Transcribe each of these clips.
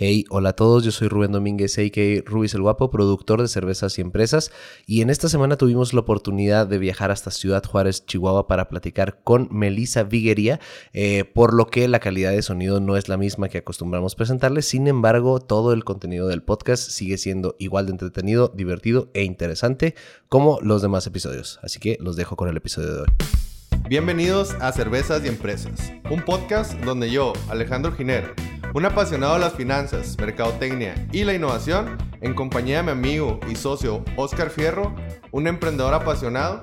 Hey, hola a todos, yo soy Rubén Domínguez, a.k.a. Rubis el Guapo, productor de cervezas y empresas, y en esta semana tuvimos la oportunidad de viajar hasta Ciudad Juárez, Chihuahua, para platicar con Melissa Viguería, eh, por lo que la calidad de sonido no es la misma que acostumbramos presentarles, sin embargo, todo el contenido del podcast sigue siendo igual de entretenido, divertido e interesante como los demás episodios, así que los dejo con el episodio de hoy. Bienvenidos a Cervezas y Empresas, un podcast donde yo, Alejandro Giner, un apasionado de las finanzas, mercadotecnia y la innovación, en compañía de mi amigo y socio Oscar Fierro, un emprendedor apasionado,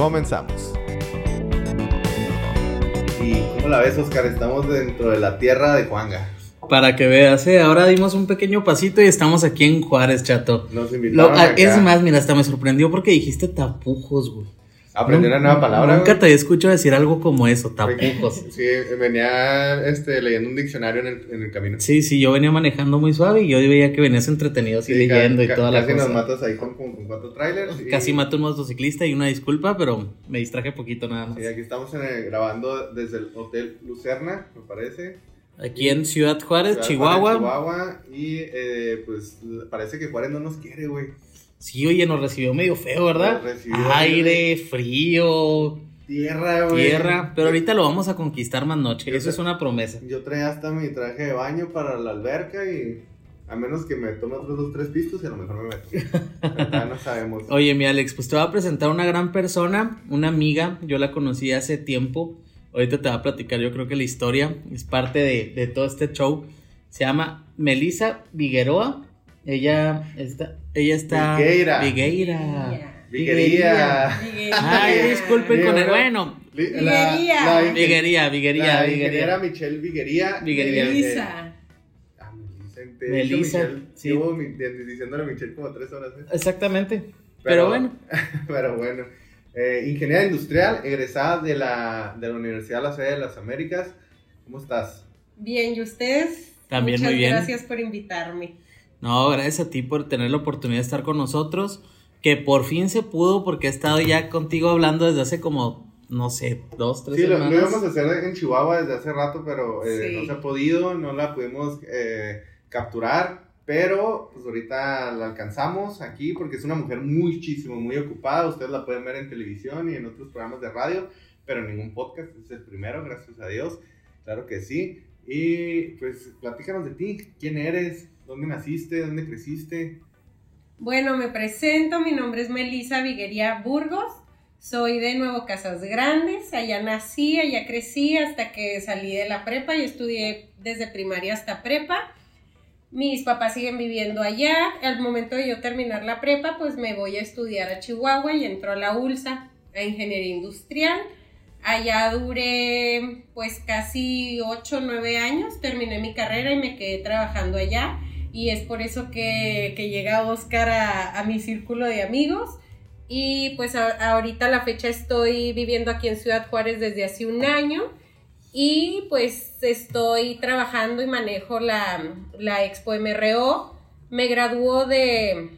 Comenzamos. ¿Y cómo la ves, Oscar? Estamos dentro de la tierra de Juanga. Para que veas, ¿eh? ahora dimos un pequeño pasito y estamos aquí en Juárez, chato. Nos invitaron Lo- acá. es más, mira, hasta me sorprendió porque dijiste tapujos, güey. Aprendí una nueva palabra. Nunca te escucho decir algo como eso, tapujos. Sí, venía este, leyendo un diccionario en el, en el camino. Sí, sí, yo venía manejando muy suave y yo veía que venías entretenido así Sí, leyendo y toda la casi cosa. nos matas ahí con, cuatro trailers. y- Casi mato un motociclista y una disculpa, pero me distraje poquito nada más. Sí, aquí estamos en el- grabando desde el Hotel Lucerna, me parece. Aquí en Ciudad Juárez, Ciudad Chihuahua. Juárez, Chihuahua. Y eh, pues parece que Juárez no nos quiere, güey. Sí, oye, nos recibió medio feo, ¿verdad? Aire, frío, Tierra, güey. tierra. Pero ahorita lo vamos a conquistar más noche. Eso es una promesa. Yo traía hasta mi traje de baño para la alberca y. A menos que me tome otros dos, tres pistos y a lo mejor me meto. No sabemos. Oye, mi Alex, pues te voy a presentar una gran persona, una amiga, yo la conocí hace tiempo, ahorita te va a platicar yo creo que la historia, es parte de, de todo este show, se llama Melissa Vigueroa, ella está, ella está... Vigueira. Vigueira. Viguería. Ay, disculpen con el, bueno, Viguería. Viguería, La Viguería, Viguería. Michelle Viguería. Viguería. Melissa. Ah, Melissa. sí. Llevo diciéndole Michelle como tres horas. ¿eh? Exactamente, pero, bueno, Pero bueno. Eh, ingeniera industrial, egresada de la, de la Universidad de la Sede de las Américas. ¿Cómo estás? Bien, ¿y ustedes? También Muchas muy bien. gracias por invitarme. No, gracias a ti por tener la oportunidad de estar con nosotros, que por fin se pudo porque he estado ya contigo hablando desde hace como, no sé, dos, tres Sí, lo, lo semanas. íbamos a hacer en Chihuahua desde hace rato, pero eh, Sí. no se ha podido, no la pudimos eh, capturar. Pero pues ahorita la alcanzamos aquí porque es una mujer muchísimo, muy ocupada. Ustedes la pueden ver en televisión y en otros programas de radio, pero en ningún podcast. Es el primero, gracias a Dios. Claro que sí. Y pues platícanos de ti. ¿Quién eres? ¿Dónde naciste? ¿Dónde creciste? Bueno, me presento, mi nombre es Melissa Viguería Burgos, soy de Nuevo Casas Grandes, allá nací, allá crecí hasta que salí de la prepa y estudié desde primaria hasta prepa. Mis papás siguen viviendo allá, al momento de yo terminar la prepa, pues me voy a estudiar a Chihuahua y entro a la ULSA, a Ingeniería Industrial. Allá duré pues casi 8 o 9 años, terminé mi carrera y me quedé trabajando allá y es por eso que, que llega Oscar a, a mi círculo de amigos. Y pues a- ahorita a la fecha estoy viviendo aquí en Ciudad Juárez desde hace un año y pues estoy trabajando y manejo la, la Expo MRO. Me graduó de,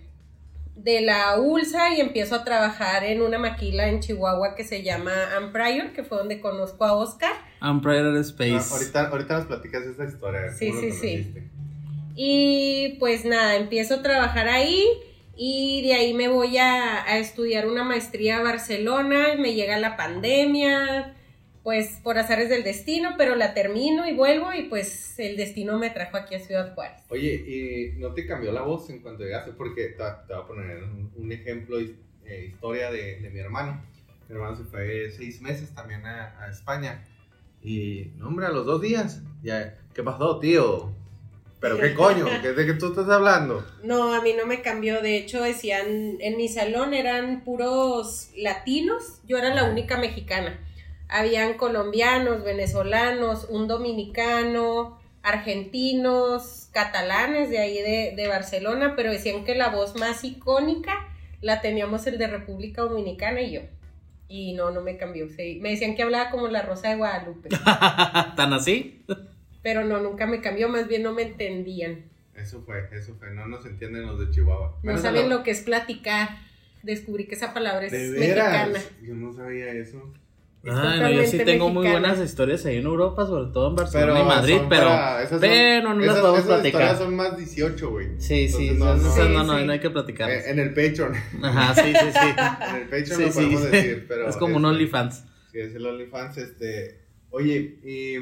de la ULSA y empiezo a trabajar en una maquila en Chihuahua que se llama Amprior, que fue donde conozco a Oscar. Empire Space. Ah, ahorita, ahorita nos platicas esa historia. Sí, ¿cómo lo sí, sí. Y pues nada, empiezo a trabajar ahí y de ahí me voy a, a estudiar una maestría a Barcelona, me llega la pandemia, pues por azares del destino, pero la termino y vuelvo y pues el destino me trajo aquí a Ciudad Juárez. Oye, ¿y no te cambió la voz en cuanto llegaste? Porque te, te voy a poner un, un ejemplo, eh, historia de, de mi hermano. Mi hermano se fue seis meses también a, a España. Y, no, hombre, a los dos días. Ya, ¿Qué pasó, tío? ¿Pero qué coño? ¿Qué- ¿De qué tú estás hablando? No, a mí no me cambió, de hecho decían, en mi salón eran puros latinos, yo era la única mexicana. Habían colombianos, venezolanos, un dominicano, argentinos, catalanes de ahí de, de Barcelona, pero decían que la voz más icónica la teníamos el de República Dominicana y yo. Y no, no me cambió. sí. Me decían que hablaba como la Rosa de Guadalupe. ¿Tan así? Pero no, nunca me cambió, más bien no me entendían. Eso fue, eso fue. No nos entienden los de Chihuahua. No Menos saben a lo que es platicar. Descubrí que esa palabra es De mexicana. veras. Yo no sabía eso. Es Ay, no, yo sí tengo muy mexicana. buenas historias ahí en Europa, sobre todo en Barcelona Pero y Madrid, pero, para- esas son- pero no las esas- podemos esas historias platicar. son más 18, güey. Sí, sí, Entonces, no, no. Sí, no, no, sí. no hay que platicar. Eh, En el Patreon. Ajá, sí, sí, sí. En el Patreon Sí, lo sí. podemos decir, pero... es como un este, OnlyFans. Sí, es el OnlyFans, este... Oye, y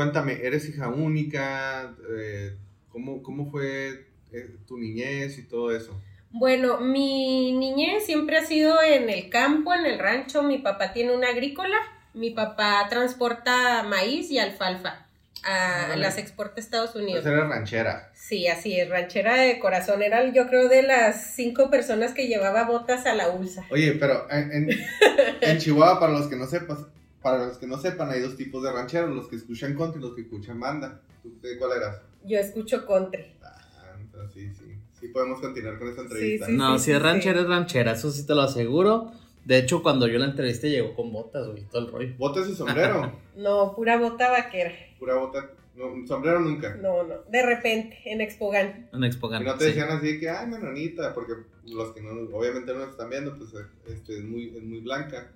cuéntame, ¿eres hija única? Eh, ¿cómo, ¿Cómo fue eh, tu niñez y todo eso? Bueno, mi niñez siempre ha sido en el campo, en el rancho. Mi papá tiene una agrícola. Mi papá transporta maíz y alfalfa. A, las exporta a Estados Unidos. Pues eres ranchera. Sí, así es, ranchera de corazón. Era, yo creo, de las cinco personas que llevaba botas a la ULSA. Oye, pero en, en- en Chihuahua, para los que no sepas, para los que no sepan, hay dos tipos de rancheros, los que escuchan country y los que escuchan banda. ¿Tú de cuál eras? Yo escucho country. Ah, entonces sí, sí. Sí podemos continuar con esta entrevista. Sí, No, sí, si es sí. ranchera, es ranchera, eso sí te lo aseguro. De hecho, cuando yo la entrevisté llegó con botas, güey, todo el rollo. Botas y sombrero. No, pura bota vaquera. Pura bota. No, sombrero nunca. No, no. De repente, en Expogan. En Expo Y no te sí. decían así que, ay, menonita, porque los que no, obviamente no nos están viendo, pues este, es, muy, es muy blanca.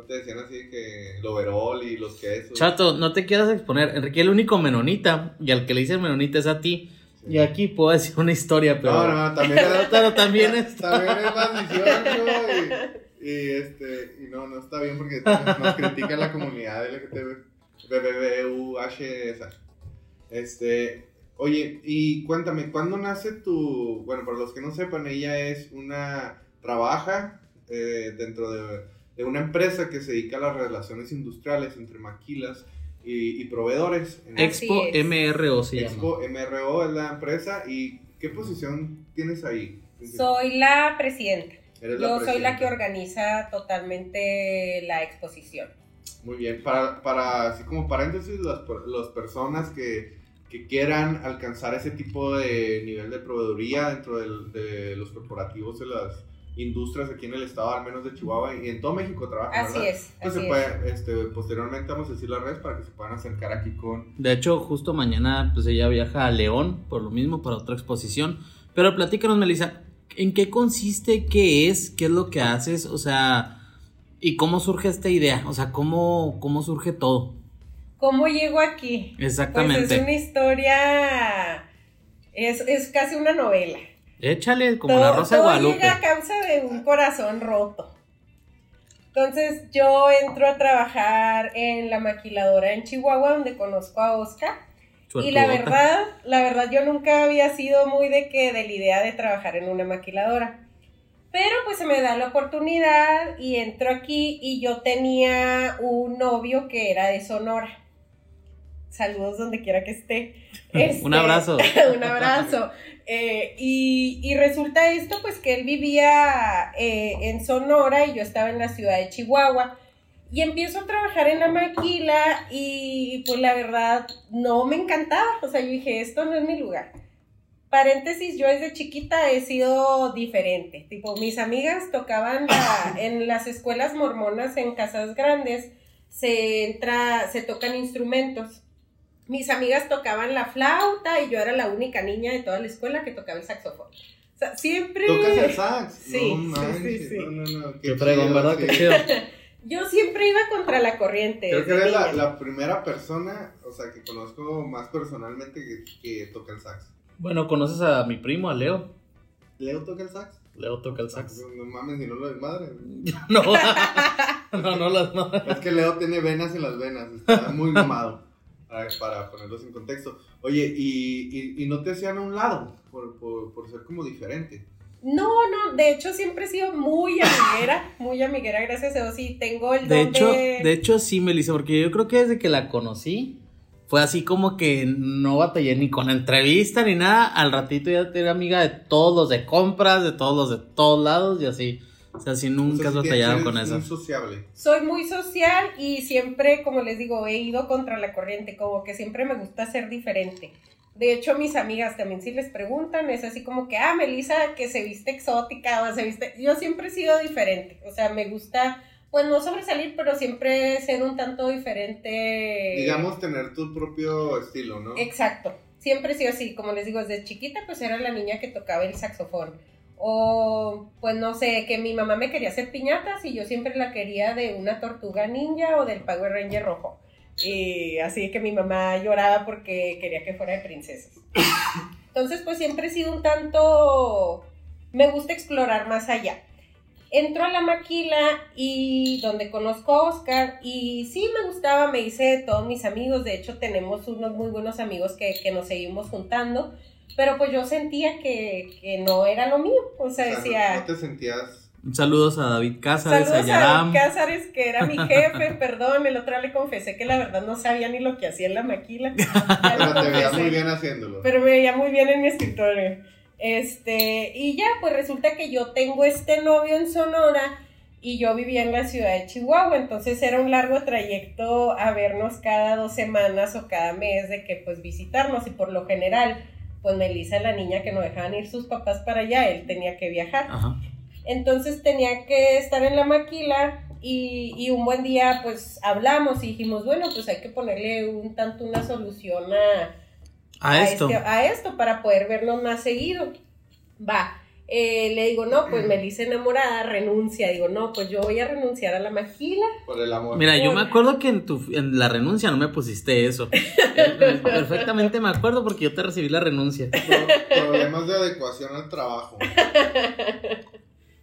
No te decían así que el overall y los quesos. Chato, no te quieras exponer. Enrique, el único menonita, y al que le dicen menonita es a ti. Sí. Y aquí puedo decir una historia, pero. No, no, también Pero, pero también es. También es 18 y, y, este, y no, no está bien porque nos critica la comunidad LGTB, BBBUH, esa. Este, oye, y cuéntame, ¿cuándo nace tu, bueno, para los que no sepan, ella es una, trabaja eh, dentro de, de una empresa que se dedica a las relaciones industriales entre maquilas y, y proveedores. En Ex- Expo es. MRO se llama. Expo MRO es la empresa y ¿qué posición tienes ahí? Soy la presidenta. Eres Yo soy presidenta. la que organiza totalmente la exposición. Muy bien, para, para así como paréntesis, las, las personas que, que quieran alcanzar ese tipo de nivel de proveeduría dentro del- de los corporativos de las industrias aquí en el estado, al menos de Chihuahua y en todo México trabajan, Así ¿verdad? es, Pues así se es. este, posteriormente vamos a decir las redes para que se puedan acercar aquí con... De hecho, justo mañana, pues ella viaja a León, por lo mismo, para otra exposición. Pero platícanos, Melissa, ¿en qué consiste? ¿Qué es? ¿Qué es lo que haces? O sea, ¿y cómo surge esta idea? O sea, ¿cómo, cómo surge todo? ¿Cómo llego aquí? Exactamente. Pues es una historia, es, es casi una novela. Échale, como todo, la Rosa de todo Guadalupe. llega a causa de un corazón roto. Entonces yo entro a trabajar en la maquiladora en Chihuahua donde conozco a Oscar y la verdad, la verdad yo nunca había sido muy de que de la idea de trabajar en una maquiladora. Pero pues se me da la oportunidad y entro aquí y yo tenía un novio que era de Sonora. Saludos donde quiera que esté. Este, Un abrazo. un abrazo. Eh, y, y resulta esto, pues que él vivía eh, en Sonora y yo estaba en la ciudad de Chihuahua. Y empiezo a trabajar en la maquila y pues la verdad no me encantaba. O sea, yo dije, esto no es mi lugar. Paréntesis, yo desde chiquita he sido diferente. Tipo, mis amigas tocaban la- en las escuelas mormonas en casas grandes, se entra, se tocan instrumentos. Mis amigas tocaban la flauta y yo era la única niña de toda la escuela que tocaba el saxofón. O sea, siempre... ¿Tocas el sax? Sí, sí, no, manches, sí, sí. No, no, no. Qué fregón, ¿verdad? sí. Qué chido. Yo siempre iba contra la corriente. Creo que eres la, primera persona, o sea, que conozco más personalmente que, que toca el sax. Bueno, ¿conoces a mi primo, a Leo? ¿Leo toca el sax? Leo toca el sax. No mames, ni no lo desmadre. No, no, no las no. Es que Leo tiene venas en las venas, está muy mamado. Para, ponerlos en contexto. Oye, ¿y, y, y no te hacían a un lado por, por, por ser como diferente? No, no, de hecho siempre he sido muy amiguera, muy amiguera, gracias a Dios, y tengo el De don hecho, de... de hecho sí, Melissa, porque yo creo que desde que la conocí fue así como que no batallé ni con entrevista ni nada. Al ratito ya era amiga de todos los de compras, de todos los de todos lados y así. O sea, sí nunca has O sea, sí batallado con muy eso. sociable. Soy muy social y siempre, como les digo, he ido contra la corriente, como que siempre me gusta ser diferente. De hecho, mis amigas también si les preguntan, es así como que, ah, Melissa, que se viste exótica o se viste... Yo siempre he sido diferente, o sea, me gusta, pues no sobresalir, pero siempre ser un tanto diferente. Digamos, tener tu propio estilo, ¿no? Exacto, siempre he sido así, como les digo, desde chiquita pues era la niña que tocaba el saxofón. O pues no sé, que mi mamá me quería hacer piñatas y yo siempre la quería de una tortuga ninja o del Power Ranger rojo. Y así que mi mamá lloraba porque quería que fuera de princesas. Entonces pues siempre he sido un tanto... Me gusta explorar más allá. Entro a la maquila y donde conozco a Oscar y sí me gustaba, me hice de todos mis amigos, de hecho tenemos unos muy buenos amigos que, que nos seguimos juntando pero pues yo sentía que, que no era lo mío. O sea, O sea, decía. No te sentías. Saludos a David Cázares, Saludos a. David Cázares, que era mi jefe, perdón, el otro día le confesé que la verdad no sabía ni lo que hacía en la maquila. Pero te confesé. muy bien haciéndolo. Pero me veía muy bien en mi escritorio. Este, y ya, pues resulta que yo tengo este novio en Sonora y yo vivía en la ciudad de Chihuahua, entonces era un largo trayecto a vernos cada dos semanas o cada mes de que pues visitarnos y por lo general, pues Melissa, la niña que no dejaban ir sus papás para allá, él tenía que viajar. Ajá. Entonces tenía que estar en la maquila y, y un buen día pues hablamos y dijimos, bueno, pues hay que ponerle un tanto una solución a, A esto. este- a esto para poder vernos más seguido. Va. Eh, le digo, no, pues Melissa enamorada renuncia. Digo, no, pues yo voy a renunciar a la maquila. Por el amor. Mira, yo me acuerdo que en, tu, en la renuncia no me pusiste eso. Perfectamente me acuerdo porque yo te recibí la renuncia. Pro- problemas de adecuación al trabajo.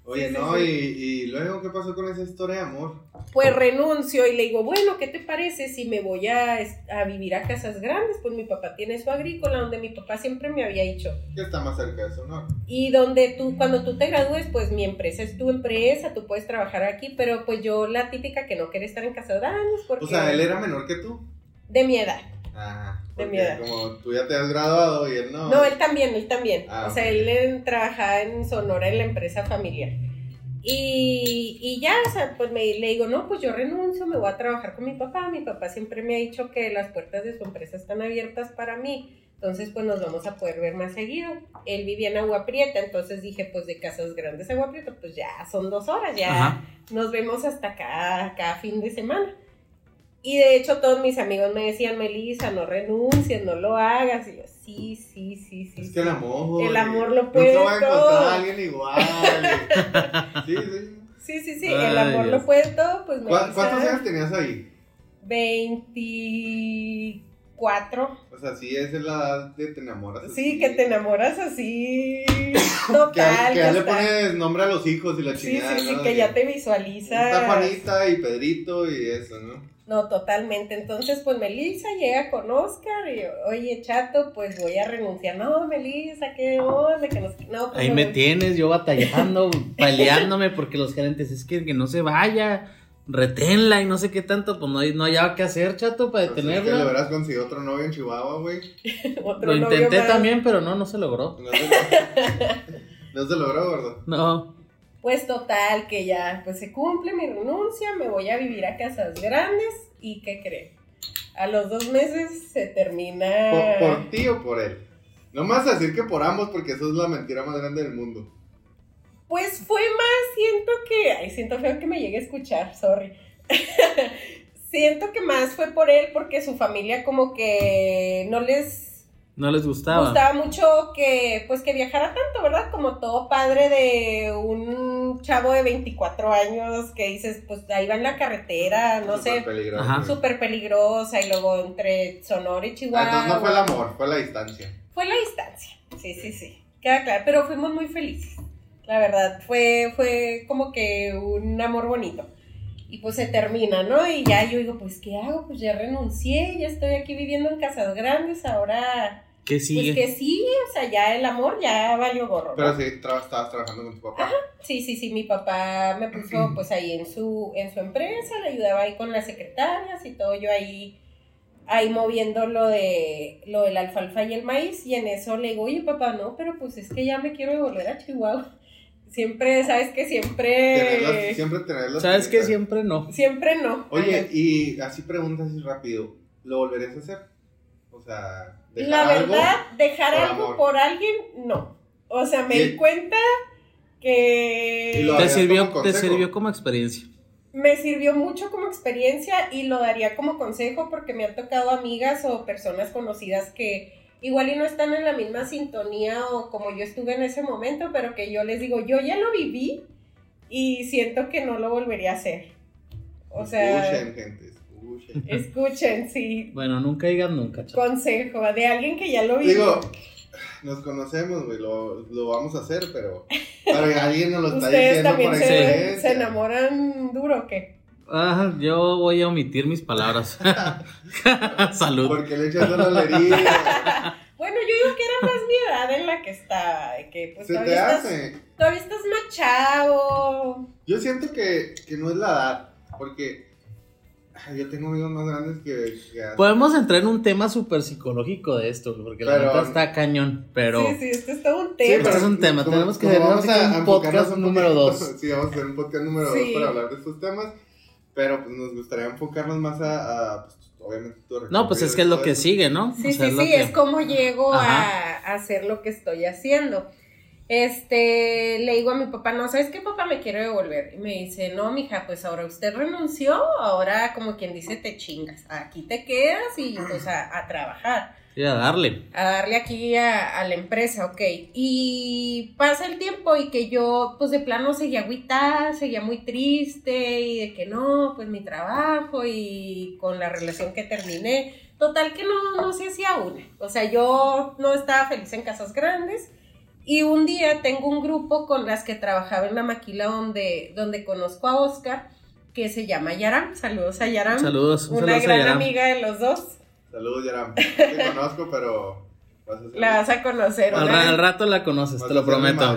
Oye, Sí, no, sí. Y, y luego, ¿qué pasó con esa historia de amor? Pues renuncio y le digo, bueno, ¿qué te parece si me voy a, a vivir a casas grandes? Pues mi papá tiene su agrícola, donde mi papá siempre me había dicho. Que está más cerca de eso, ¿no? Y donde tú, cuando tú te gradúes, pues mi empresa es tu empresa, tú puedes trabajar aquí, pero pues yo la típica que no quiere estar en casas grandes porque... O sea, él era menor que tú. De mi edad. De mi edad. como tú ya te has graduado y él no. No, él también, él también. Ah, o sea, él en- trabajaba en Sonora en la empresa familiar. Y, y ya, o sea, pues me, le digo, no, pues yo renuncio, me voy a trabajar con mi papá. Mi papá siempre me ha dicho que las puertas de su empresa están abiertas para mí. Entonces, pues nos vamos a poder ver más seguido. Él vivía en Agua Prieta, entonces dije, pues de Casas Grandes a Agua Prieta, pues ya son dos horas, ya Ajá. nos vemos hasta cada, cada fin de semana. Y de hecho todos mis amigos me decían, Melissa, no renuncies, no lo hagas. Y yo, sí, sí, sí, sí. Es sí". que el amor. El amor lo No puede te voy a encontrar todo. a alguien igual. sí, sí. Sí, sí, sí, Ay, el amor Dios. lo puede todo, pues ¿Cu- Melissa, ¿Cuántos años tenías ahí? 24. O sea, sí, esa es la edad de te enamoras. Sí, así. que te enamoras así. Que, Total. que ya le está- pones nombre a los hijos y la Sí, chingada. sí, sí, ¿no? que ya te Está visualizas. Juanita y Pedrito y eso, ¿no? No, totalmente. Entonces, pues Melissa llega con Oscar y, oye, chato, pues voy a renunciar. No, Melissa, qué onda, que nos... No, pues Ahí no, me tienes, yo batallando, peleándome porque los gerentes, es que, que no se vaya, reténla y no sé qué tanto, pues no, hay- no hallaba qué hacer, chato, para Pues es que le detenerla. conseguido otro novio en Chihuahua, güey. Lo intenté más. también, pero no, no se logró. No se, no se logró, gordo. No. Pues total, que ya, pues se cumple mi renuncia, me voy a vivir a casas grandes y ¿qué creen? A los dos meses se termina... ¿Por, por ti o por él? No me vas a decir que por ambos porque eso es la mentira más grande del mundo. Pues fue más, siento que, ay, siento feo que me llegue a escuchar, sorry. siento que más fue por él porque su familia como que no les No les gustaba. gustaba mucho que, pues, que viajara tanto, ¿verdad? Como todo padre de un chavo de 24 años que dices, pues, ahí va en la carretera, no Súper sé, güey. súper peligrosa y luego entre Sonora y Ah, Chihuahua. entonces no fue el amor, fue la distancia. Fue la distancia, sí, sí, sí, queda claro, pero fuimos muy felices, la verdad, fue, fue como que un amor bonito. Y pues se termina, ¿no? Y ya yo digo, pues, ¿qué hago? Pues ya renuncié, ya estoy aquí viviendo en Casas Grandes, ahora, ¿Qué sigue? pues que sí, o sea, ya el amor ya valió gorro. ¿no? Pero sí, tra- estabas trabajando con tu papá. Sí, sí, sí, mi papá me puso pues ahí en su, en su empresa, le ayudaba ahí con las secretarias y todo, yo ahí, ahí moviendo lo de lo del alfalfa y el maíz, y en eso le digo, oye papá, no, pero pues es que ya me quiero devolver a Chihuahua. Siempre, sabes que siempre, Tenerlas- siempre tenerlas. ¿Sabes qué? conectadas. Siempre no. siempre no. Oye, Ajá. y así preguntas así rápido, ¿lo volverías a hacer? O sea, dejar La verdad, dejar algo por alguien, no. O sea, me di cuenta que... Te sirvió, te sirvió como experiencia. Me sirvió mucho como experiencia y lo daría como consejo porque me han tocado amigas o personas conocidas que igual y no están en la misma sintonía o como yo estuve en ese momento, pero que yo les digo, yo ya lo viví y siento que no lo volvería a hacer. O sea, escuchen, gente, escuchen. Escuchen, sí. Bueno, nunca digan nunca. Consejo de alguien que ya lo vivió. Digo, nos conocemos, güey, lo, lo, vamos a hacer, pero, pero alguien nos lo está diciendo también por se, se enamoran duro o qué? Ah, yo voy a omitir mis palabras. Salud. Porque le echas la herida. bueno, yo digo que era más mi edad en la que estaba. Que pues Se todavía te hace. Estás, todavía estás machado. Yo siento que, que no es la edad. Porque yo tengo amigos más grandes que. Podemos entrar en un tema súper psicológico de esto, porque la verdad está cañón, pero. Sí, sí, esto es todo un tema. este es un tema. Tenemos que hacer un podcast número 2. Sí, vamos a hacer un podcast número 2 para hablar de estos temas. Pero pues nos gustaría enfocarnos más a, pues, obviamente No, pues es que es lo que sigue, ¿no? Sí, sí, sí, es como llego a, hacer lo que estoy haciendo. Este, le digo a mi papá, no, ¿sabes qué, papá? Me quiero devolver. Y me dice, no, mija, pues ahora usted renunció, ahora como quien dice, te chingas. Aquí te quedas y pues a, a trabajar a darle. A darle aquí a, la empresa, ok. Y pasa el tiempo y que yo, pues de plano seguía agüitada, seguía muy triste y de que no, pues mi trabajo y con la relación que terminé. Total que no, no se hacía una. O sea, yo no estaba feliz en casas grandes. Y un día tengo un grupo con las que trabajaba en la maquila donde, donde conozco a Oscar, que se llama Yaram. Saludos a Yaram. Saludos. Una gran amiga de los dos. Saludos, Yaram. Te conozco, pero. Vas a la vas a conocer. Al, rato la conoces, te lo prometo.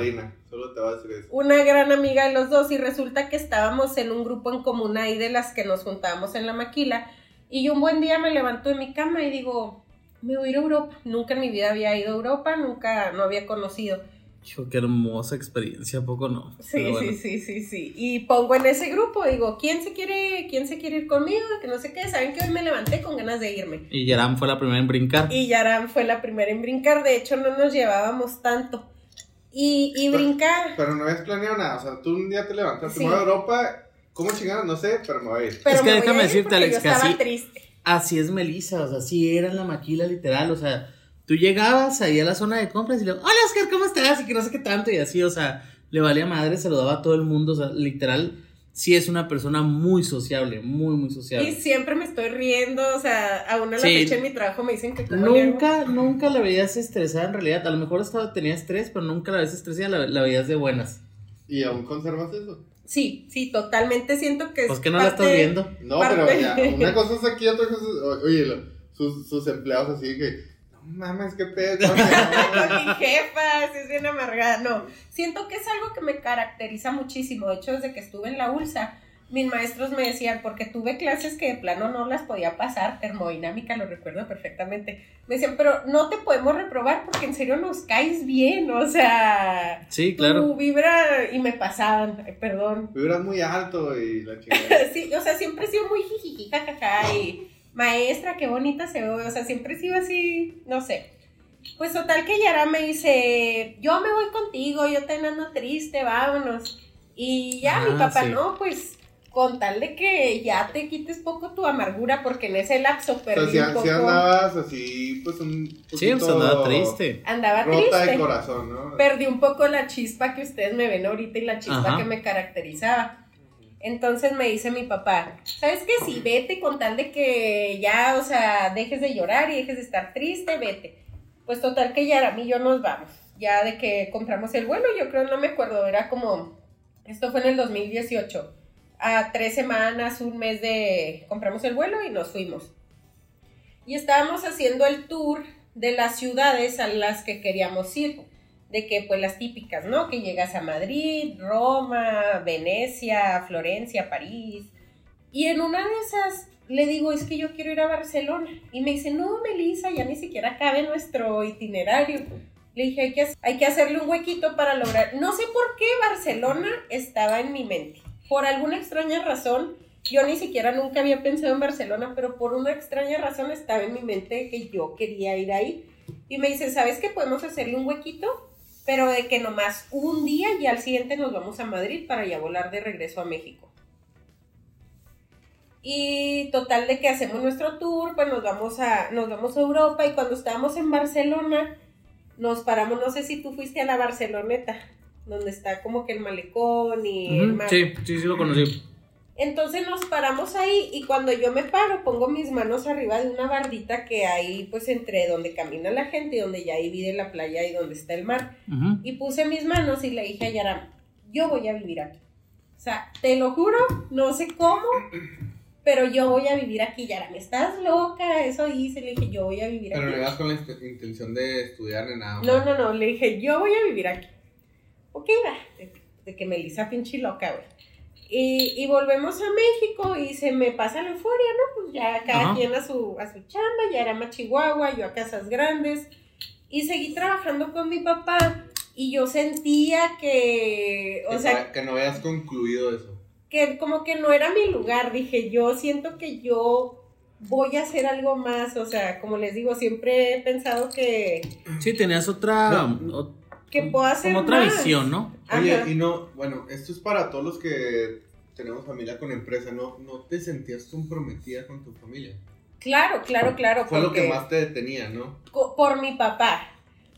Solo te vas a decir eso. Una gran amiga de los dos y resulta que estábamos en un grupo en común ahí de las que nos juntábamos en la maquila y un buen día me levanto de mi cama y digo, me voy a ir a Europa. Nunca en mi vida había ido a Europa, nunca, no había conocido. Qué hermosa experiencia, poco no. Sí, sí, sí, sí, sí. Y pongo en ese grupo, digo, ¿quién se quiere, quién se quiere ir conmigo? Que no sé qué, saben que hoy me levanté con ganas de irme. Y Yaram fue la primera en brincar. Y Yaram fue la primera en brincar, de hecho no nos llevábamos tanto. Y, y brincar. Pero, no habías planeado nada, o sea, tú un día te levantaste, sí. a Europa, ¿cómo chingaron? No sé, pero me voy a ir. es que déjame decirte, Alex, que así, así es Melissa, o sea, así era en la maquila literal, o sea Tú llegabas ahí a la zona de compras y le, hola Oscar, ¿cómo estás? Y que no sé qué tanto y así, o sea, le valía madre, saludaba a todo el mundo, o sea, literal, sí es una persona muy sociable, muy, muy sociable. Y siempre me estoy riendo, o sea, aún a la fecha en mi trabajo me dicen que... Nunca, nunca la veías estresada en realidad, a lo mejor estaba, tenía estrés, pero nunca la veías estresada, la, veías de buenas. ¿Y aún conservas eso? Sí, sí, totalmente siento que... Pues que no la estás viendo. No, pero ya, una cosa es aquí, otra cosa es... Oye, sus, sus empleados así que mames, qué pedo. mi jefa, si es bien amargada. No, siento que es algo que me caracteriza muchísimo. De hecho, desde que estuve en la ULSA, mis maestros me decían, porque tuve clases que de plano no las podía pasar, termodinámica, lo recuerdo perfectamente. Me decían, pero no te podemos reprobar porque en serio nos caes bien, o sea. Sí, claro. Tu vibra, y me pasaban, perdón. Vibras muy alto y la chica. sí, o sea, siempre he sido muy jijiji, jajaja, y maestra, qué bonita se ve, o sea, siempre he sido así, no sé. Pues total que Yara me dice, yo me voy contigo, yo te ando triste, vámonos. Y ya mi ah, papá, no, pues con tal de que ya te quites poco tu amargura, porque en ese lapso perdí o sea, si, andabas así, pues un poquito... Sí, pues andaba triste. Andaba rota de corazón, ¿no? Perdí un poco la chispa que ustedes me ven ahorita y la chispa que me caracterizaba. Entonces me dice mi papá, ¿sabes qué? Sí, vete con tal de que ya, o sea, dejes de llorar y dejes de estar triste, vete. Pues total que ya a mí yo nos vamos. Ya de que compramos el vuelo, yo creo, no me acuerdo, era como, esto fue en el 2018. A tres semanas, un mes de, compramos el vuelo y nos fuimos. Y estábamos haciendo el tour de las ciudades a las que queríamos ir de que pues las típicas, ¿no? Que llegas a Madrid, Roma, Venecia, Florencia, París. Y en una de esas le digo, es que yo quiero ir a Barcelona. Y me dice, no, Melissa, ya ni siquiera cabe nuestro itinerario. Le dije, hay que, hay que hacerle un huequito para lograr. No sé por qué Barcelona estaba en mi mente. Por alguna extraña razón, Yo ni siquiera nunca había pensado en Barcelona, pero por una extraña razón estaba en mi mente que yo quería ir ahí. Y me dice, ¿sabes qué? Podemos hacerle un huequito, pero de que nomás un día y al siguiente nos vamos a Madrid para ya volar de regreso a México. Y total de que hacemos nuestro tour, pues nos vamos a, nos vamos a Europa y cuando estábamos en Barcelona, nos paramos, no sé si tú fuiste a la Barceloneta, donde está como que el malecón y el mar. Sí, sí, sí lo conocí. Entonces nos paramos ahí y cuando yo me paro pongo mis manos arriba de una bardita que hay pues entre donde camina la gente y donde ya divide la playa y donde está el mar. Y puse mis manos y le dije a Yaram, yo voy a vivir aquí. O sea, te lo juro, no sé cómo, pero yo voy a vivir aquí, Yaram. ¿Estás loca? Eso hice, le dije, yo voy a vivir Pero no aquí. ibas con la int- intención de estudiar ni nada. No, no, no, le dije, yo voy a vivir aquí. Ok, va, de, de que Melissa pinche loca, güey. Y, y volvemos a México y se me pasa la euforia, ¿no? Pues ya cada Ajá. quien a su, a su chamba, ya era más Chihuahua, yo a Casas Grandes. Y seguí trabajando con mi papá y yo sentía que, o Que sea, que no habías concluido eso. que como que no era mi lugar, dije, yo siento que yo voy a hacer algo más, o sea, como les digo, siempre he pensado que, Sí, tenías otra. o- que puedo hacer Como otra más. visión, ¿no? Oye, Ajá. y no, bueno, esto es para todos los que tenemos familia con empresa, ¿no? ¿No te sentías comprometida con tu familia? Claro, claro, claro. Fue lo que más te detenía, ¿no? Por mi papá.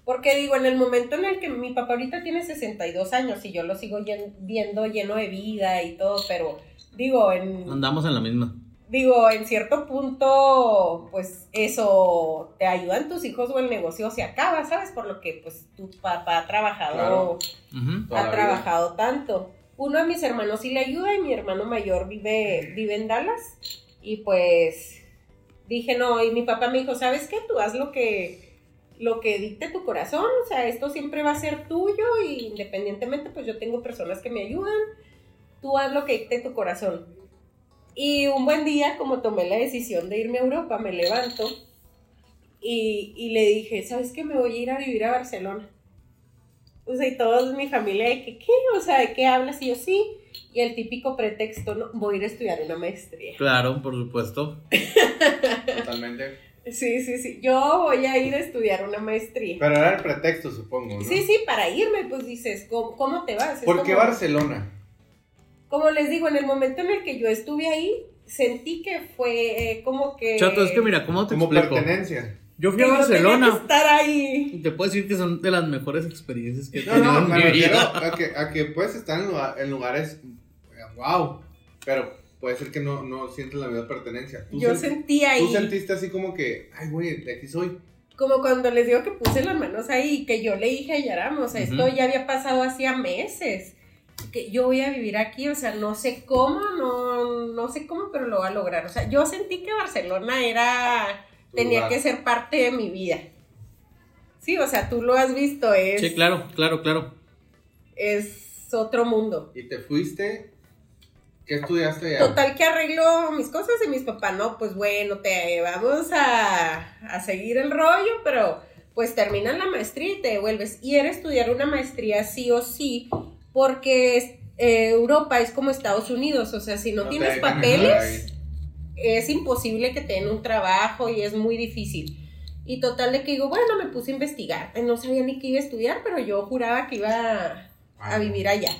Porque digo, en el momento en el que mi papá ahorita tiene 62 años y yo lo sigo viendo lleno de vida y todo, pero digo, en, Andamos en la misma. Digo, en cierto punto, pues eso te ayudan tus hijos o el negocio se acaba, ¿sabes? Por lo que pues tu papá ha trabajado Claro. Ha trabajado tanto. Uno de mis hermanos sí le ayuda y mi hermano mayor vive, vive en Dallas. Y pues dije, no, y mi papá me dijo, ¿sabes qué? Tú haz lo que, lo que dicte tu corazón, o sea, esto siempre va a ser tuyo y independientemente, pues yo tengo personas que me ayudan, tú haz lo que dicte tu corazón. Y un buen día, como tomé la decisión de irme a Europa, me levanto y, y le dije, ¿sabes qué? Me voy a ir a vivir a Barcelona. O sea, y toda mi familia de que, ¿qué? O sea, ¿de qué hablas? Y yo, sí. Y el típico pretexto, no, voy a ir a estudiar una maestría. Claro, por supuesto. Totalmente. Sí, sí, sí. Yo voy a ir a estudiar una maestría. Pero era el pretexto, supongo, ¿no? Sí, sí, para irme, pues dices, ¿cómo, cómo te vas? Es ¿Por qué como- Barcelona? Como les digo, en el momento en el que yo estuve ahí, sentí que fue eh, como que... Chato, es que mira, ¿cómo te Como explico? pertenencia. Yo fui que a yo tenía que Barcelona. estar ahí. y Te puedo decir que son de las mejores experiencias que he No, tenido no, en me mi refiero vida. a que, a que puedes estar en, lugar- en lugares, wow, pero puede ser que no, no sientes la misma pertenencia. Tú, Yo sen- sentí ahí. tú sentiste así como que, ay, güey, de aquí soy. Como cuando les digo que puse las manos ahí y que yo le dije a Yaram, o sea, esto Ujú. ya había pasado hacía meses. Que yo voy a vivir aquí, o sea, no sé cómo, no, no sé cómo, pero lo voy a lograr. O sea, yo sentí que Barcelona era, Tu tenía lugar. que ser parte de mi vida. Sí, o sea, tú lo has visto, es, Sí, claro, claro, claro. es otro mundo. Y te fuiste, ¿qué estudiaste allá? Total que arreglo mis cosas y mis papás, no, pues bueno, te vamos a, a seguir el rollo, pero pues terminan la maestría y te devuelves. Y era estudiar una maestría sí o sí, porque es- eh, Europa es como Estados Unidos, o sea, si no, No tienes papeles, es imposible que te den un trabajo y es muy difícil. Y total de que digo, bueno, me puse a investigar, no sabía ni qué iba a estudiar, pero yo juraba que iba a vivir allá.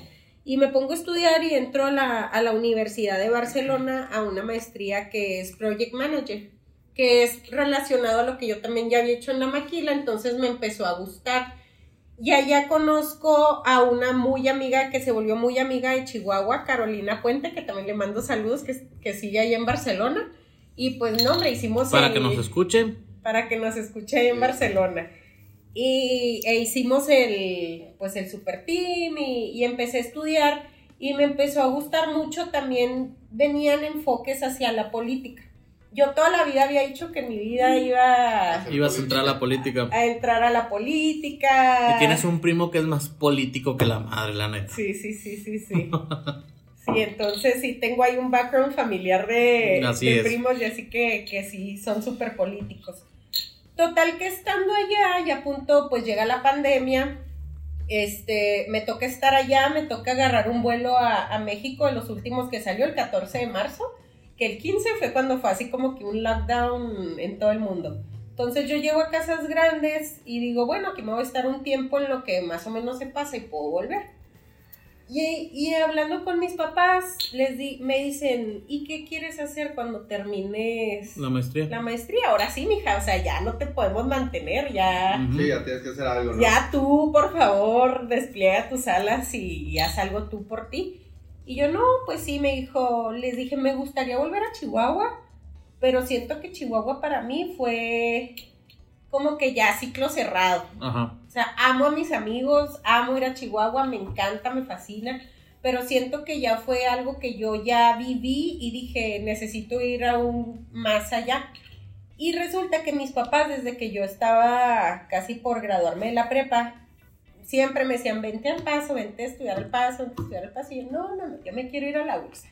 Y me pongo a estudiar y entro a la, a la Universidad de Barcelona a una maestría que es Project Manager, que es relacionado a lo que yo también ya había hecho en la maquila, entonces me empezó a gustar. Y allá conozco a una muy amiga que se volvió muy amiga de Chihuahua, Carolina Puente, que también le mando saludos, que, que sigue allá en Barcelona. Y pues no, hombre, hicimos Para el- que nos escuchen. para que nos escuche ahí en Barcelona. Y e hicimos el, pues el super team y, y empecé a estudiar y me empezó a gustar mucho también venían enfoques hacia la política. Yo toda la vida había dicho que en mi vida iba Ibas a entrar a la política. a entrar a la política. Y tienes un primo que es más político que la madre, la neta. Sí, sí, sí, sí, sí. Sí, entonces sí tengo ahí un background familiar de, Así de primos y así que, que sí son súper políticos. Total que estando allá y a punto, pues llega la pandemia este, me toca estar allá, me toca agarrar un vuelo a, a México de los últimos que salió el 14 de marzo, que el 15 fue cuando fue así como que un lockdown en todo el mundo. Entonces yo llego a casas grandes y digo, bueno, aquí me voy a estar un tiempo en lo que más o menos se pasa y puedo volver. Y, y hablando con mis papás, les di, me dicen, ¿y qué quieres hacer cuando termines La maestría. la maestría? Ahora sí, mija, o sea, ya no te podemos mantener, ya... Sí, ya tienes que hacer algo, ¿no? Ya tú, por favor, despliega tus alas y haz algo tú por ti. Y yo, no, pues sí, me dijo, les dije, me gustaría volver a Chihuahua, pero siento que Chihuahua para mí fue como que ya ciclo cerrado. Ajá. O sea, amo a mis amigos, amo ir a Chihuahua, me encanta, me fascina, pero siento que ya fue algo que yo ya viví y dije, necesito ir aún más allá. Y resulta que mis papás, desde que yo estaba casi por graduarme de la prepa, siempre me decían, vente al paso, vente a estudiar al paso, vente a estudiar al paso. Y yo, no, no, yo me quiero ir a la URSA.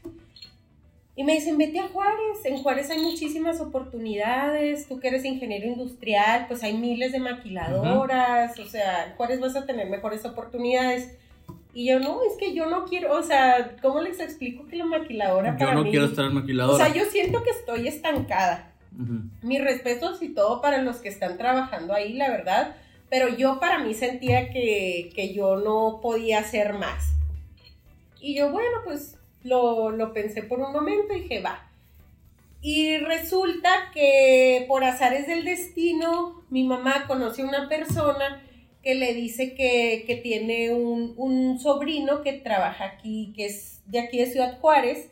Y me dicen, vete a Juárez, en Juárez hay muchísimas oportunidades, tú que eres ingeniero industrial, pues hay miles de maquiladoras, o sea, en Juárez vas a tener mejores oportunidades. Y yo, no, es que yo no quiero, o sea, ¿cómo les explico que la maquiladora Yo para no mí- quiero estar en O maquiladora. sea, yo siento que estoy estancada. Ujú. Mis respetos y todo para los que están trabajando ahí, la verdad, pero yo para mí sentía que, que yo no podía hacer más. Y yo, bueno, pues lo, lo pensé por un momento y dije, va. Y resulta que por azares del destino, mi mamá conoce a una persona que le dice que, que tiene un, un sobrino que trabaja aquí, que es de aquí de Ciudad Juárez,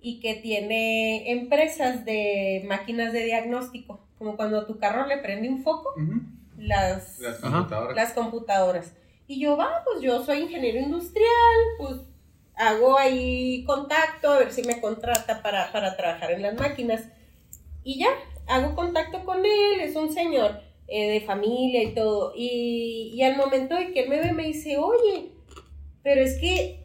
y que tiene empresas de máquinas de diagnóstico, como cuando tu carro le prende un foco, Ujú. Las, computadoras. las computadoras. Y yo, va, pues yo soy ingeniero industrial, pues hago ahí contacto, a ver si me contrata para, para trabajar en las máquinas. Y ya, hago contacto con él, es un señor eh, de familia y todo. Y, y al momento de que él me ve, me dice, oye, pero es que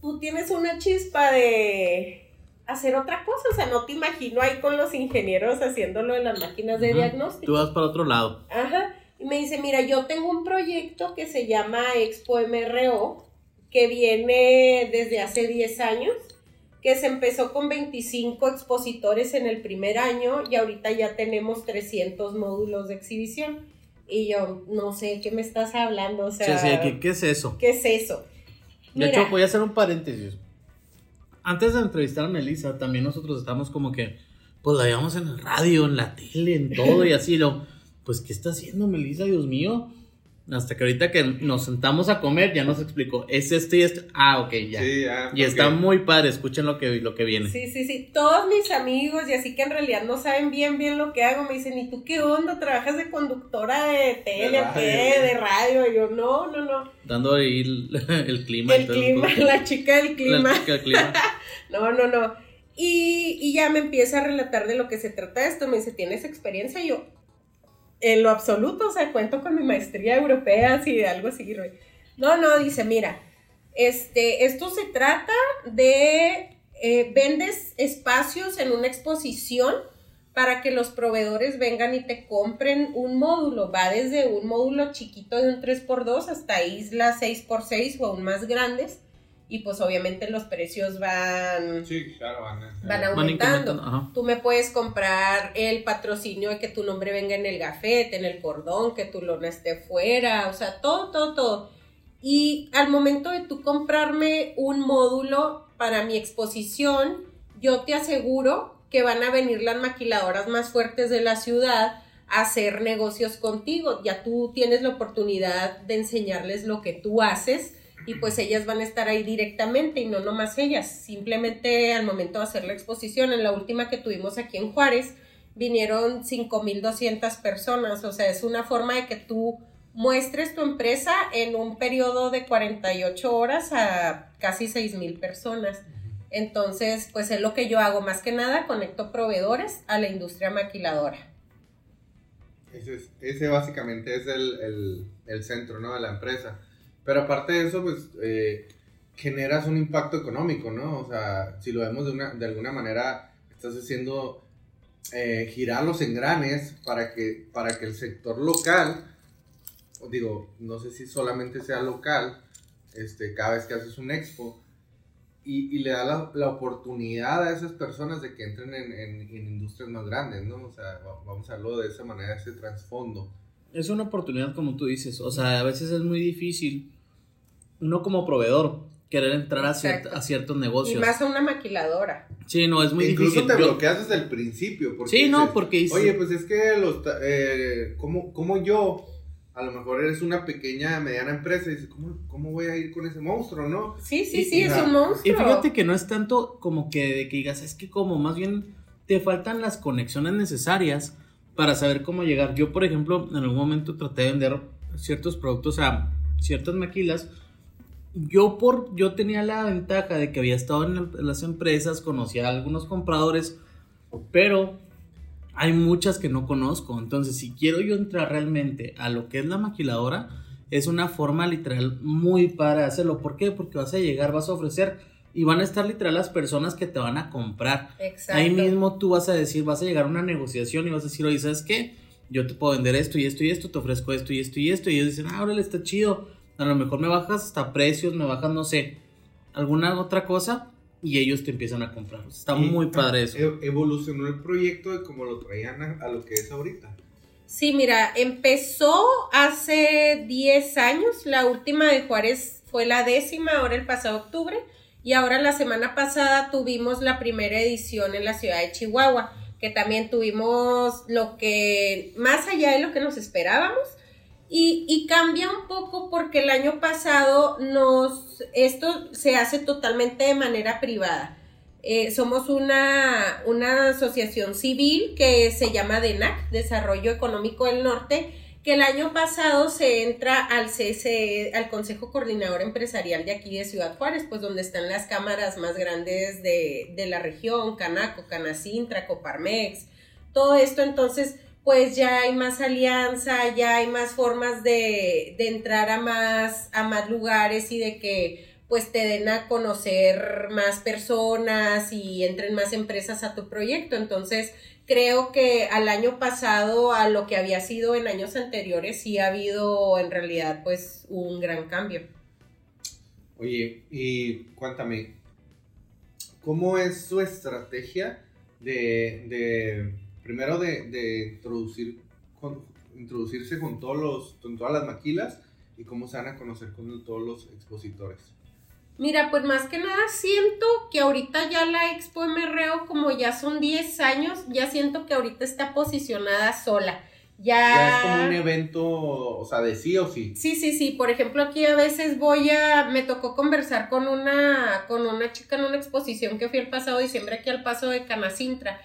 tú tienes una chispa de hacer otra cosa, o sea, no te imagino ahí con los ingenieros haciéndolo de las máquinas de diagnóstico. Tú vas para otro lado. Ajá. Y me dice, mira, yo tengo un proyecto que se llama Expo MRO, que viene desde hace 10 años, que se empezó con 25 expositores en el primer año y ahorita ya tenemos 300 módulos de exhibición. Y yo, no sé, ¿qué me estás hablando? O sea, Sí, sí, ¿qué, qué es eso? ¿qué es eso? De Mira, hecho, voy a hacer un paréntesis. Antes de entrevistar a Melissa, también nosotros estamos como que, pues la llevamos en el radio, en la tele, en todo y así. Lo, pues, ¿qué está haciendo Melissa, Dios mío? Hasta que ahorita que nos sentamos a comer, ya nos explicó, es esto y esto. Ah, ok, ya. Sí, ya. y está muy padre, escuchen lo que, lo que viene. Sí, sí, sí. Todos mis amigos, y así que en realidad no saben bien, bien lo que hago, me dicen, ¿y tú qué onda? ¿Trabajas de conductora de tele, De radio. qué? De radio? Y yo, no, no, no. Dando ahí el, el clima. y El todo clima, la chica del La clima. chica del clima. No, no, no. Y, y ya me empieza a relatar de lo que se trata esto. Me dice, ¿tienes experiencia? Y yo, en lo absoluto, o sea, cuento con mi maestría europea, si algo sirve. No, no, dice, mira, este, esto se trata de, eh, vendes espacios en una exposición para que los proveedores vengan y te compren un módulo. Va desde un módulo chiquito de un 3x2 hasta islas 6x6 o aún más grandes. Y pues obviamente los precios van, Sí, claro, van. a- van Van aumentando. Tú me puedes comprar el patrocinio de que tu nombre venga en el gafete, en el cordón, que tu lona esté fuera, o sea, todo, todo, todo. Y al momento de tú comprarme un módulo para mi exposición, yo te aseguro que van a venir las maquiladoras más fuertes de la ciudad a hacer negocios contigo. Ya tú tienes la oportunidad de enseñarles lo que tú haces y pues ellas van a estar ahí directamente y no nomás ellas, simplemente al momento de hacer la exposición, en la última que tuvimos aquí en Juárez, vinieron 5.200 personas, o sea, es una forma de que tú muestres tu empresa en un periodo de 48 horas a casi 6.000 personas. Entonces, pues es lo que yo hago, más que nada conecto proveedores a la industria maquiladora. Ese, es- ese básicamente es el, el- el centro, ¿no? De la empresa. Pero aparte de eso, pues eh, generas un impacto económico, ¿no? O sea, si lo vemos de, una, de alguna manera, estás haciendo eh, girar los engranes para que, para que el sector local digo, no sé si solamente sea local, este, cada vez que haces un expo, y, le da la, la, oportunidad a esas personas de que entren en, en, industrias más grandes, ¿no? O sea, vamos a verlo de esa manera, ese trasfondo. Es una oportunidad como tú dices, o sea, a veces es muy difícil, uno como proveedor, querer entrar a, a, ciertos negocios. Y más a una maquiladora. Sí, no, es muy Incluso difícil. Incluso te bloqueas desde el principio. Porque sí, no, porque... Oye, pues es que los... Eh, ¿cómo, ¿Cómo yo a lo mejor eres una pequeña, mediana empresa y dices, ¿cómo, ¿cómo, voy a ir con ese monstruo, no? Sí, sí, sí, es un monstruo. Y fíjate que no es tanto como que de que digas, es que como, más bien te faltan las conexiones necesarias para saber cómo llegar. Yo, por ejemplo, en algún momento traté de vender ciertos productos a ciertas maquilas. Yo, por, yo tenía la ventaja de que había estado en las empresas, conocía a algunos compradores, pero hay muchas que no conozco. Entonces, si quiero yo entrar realmente a lo que es la maquiladora, es una forma literal muy para hacerlo. ¿Por qué? Porque vas a llegar, vas a ofrecer y van a estar literal las personas que te van a comprar. Exacto. Ahí mismo tú vas a decir, vas a llegar a una negociación y vas a decir, oye, ¿sabes qué? Yo te puedo vender esto y esto y esto, te ofrezco esto y esto y esto. Y ellos dicen, ah, órale, está chido. A lo mejor me bajas hasta precios, me bajas, no sé, alguna otra cosa y ellos te empiezan a comprar. Está muy padre eso. Evolucionó el proyecto de cómo lo traían a, lo que es ahorita. Sí, mira, empezó hace 10 años, la última de Juárez fue la décima, ahora el pasado octubre, y ahora la semana pasada tuvimos la primera edición en la ciudad de Chihuahua, que también tuvimos lo que, más allá de lo que nos esperábamos, y, cambia un poco porque el año pasado nos, esto se hace totalmente de manera privada. Eh, somos una, una asociación civil que se llama DENAC, Desarrollo Económico del Norte, que el año pasado se entra al CSE, al Consejo Coordinador Empresarial de aquí de Ciudad Juárez, pues donde están las cámaras más grandes de, de la región, Canaco, Canacintra, Coparmex, todo esto entonces pues ya hay más alianza, ya hay más formas de, entrar a más, a más lugares y de que pues te den a conocer más personas y entren más empresas a tu proyecto. Entonces, creo que al año pasado, a lo que había sido en años anteriores, sí ha habido en realidad pues un gran cambio. Oye, y cuéntame, ¿cómo es su estrategia de primero de, introducir, introducirse con, todos los, con todas las maquilas y cómo se van a conocer con todos los expositores. Mira, pues más que nada siento que ahorita ya la Expo MRO, como ya son 10 años, ya siento que ahorita está posicionada sola. Ya... ya es como un evento, o sea, de sí o sí. Sí, sí, sí. Por ejemplo, aquí a veces voy a. Me tocó conversar con una, con una chica en una exposición que fui el pasado diciembre aquí al paso de Canacintra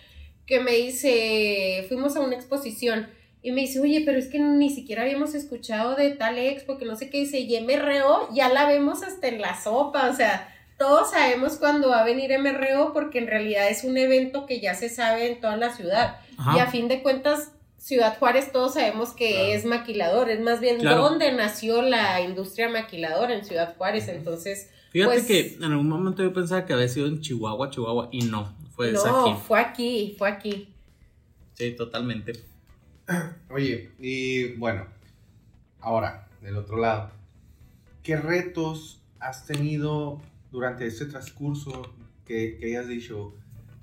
que me dice, fuimos a una exposición y me dice, oye, pero es que ni siquiera habíamos escuchado de tal expo, que no sé qué dice, y MRO ya la vemos hasta en la sopa, o sea, todos sabemos cuándo va a venir MRO porque en realidad es un evento que ya se sabe en toda la ciudad. Y a fin de cuentas, Ciudad Juárez todos sabemos que es maquilador, es más bien dónde nació la industria maquiladora en Ciudad Juárez, entonces... Fíjate pues que en algún momento yo pensaba que había sido en Chihuahua, Chihuahua, y no, fue no, fue aquí, fue aquí. Sí, totalmente. Oye, y bueno, ahora, del otro lado, ¿qué retos has tenido durante este transcurso que, que hayas dicho,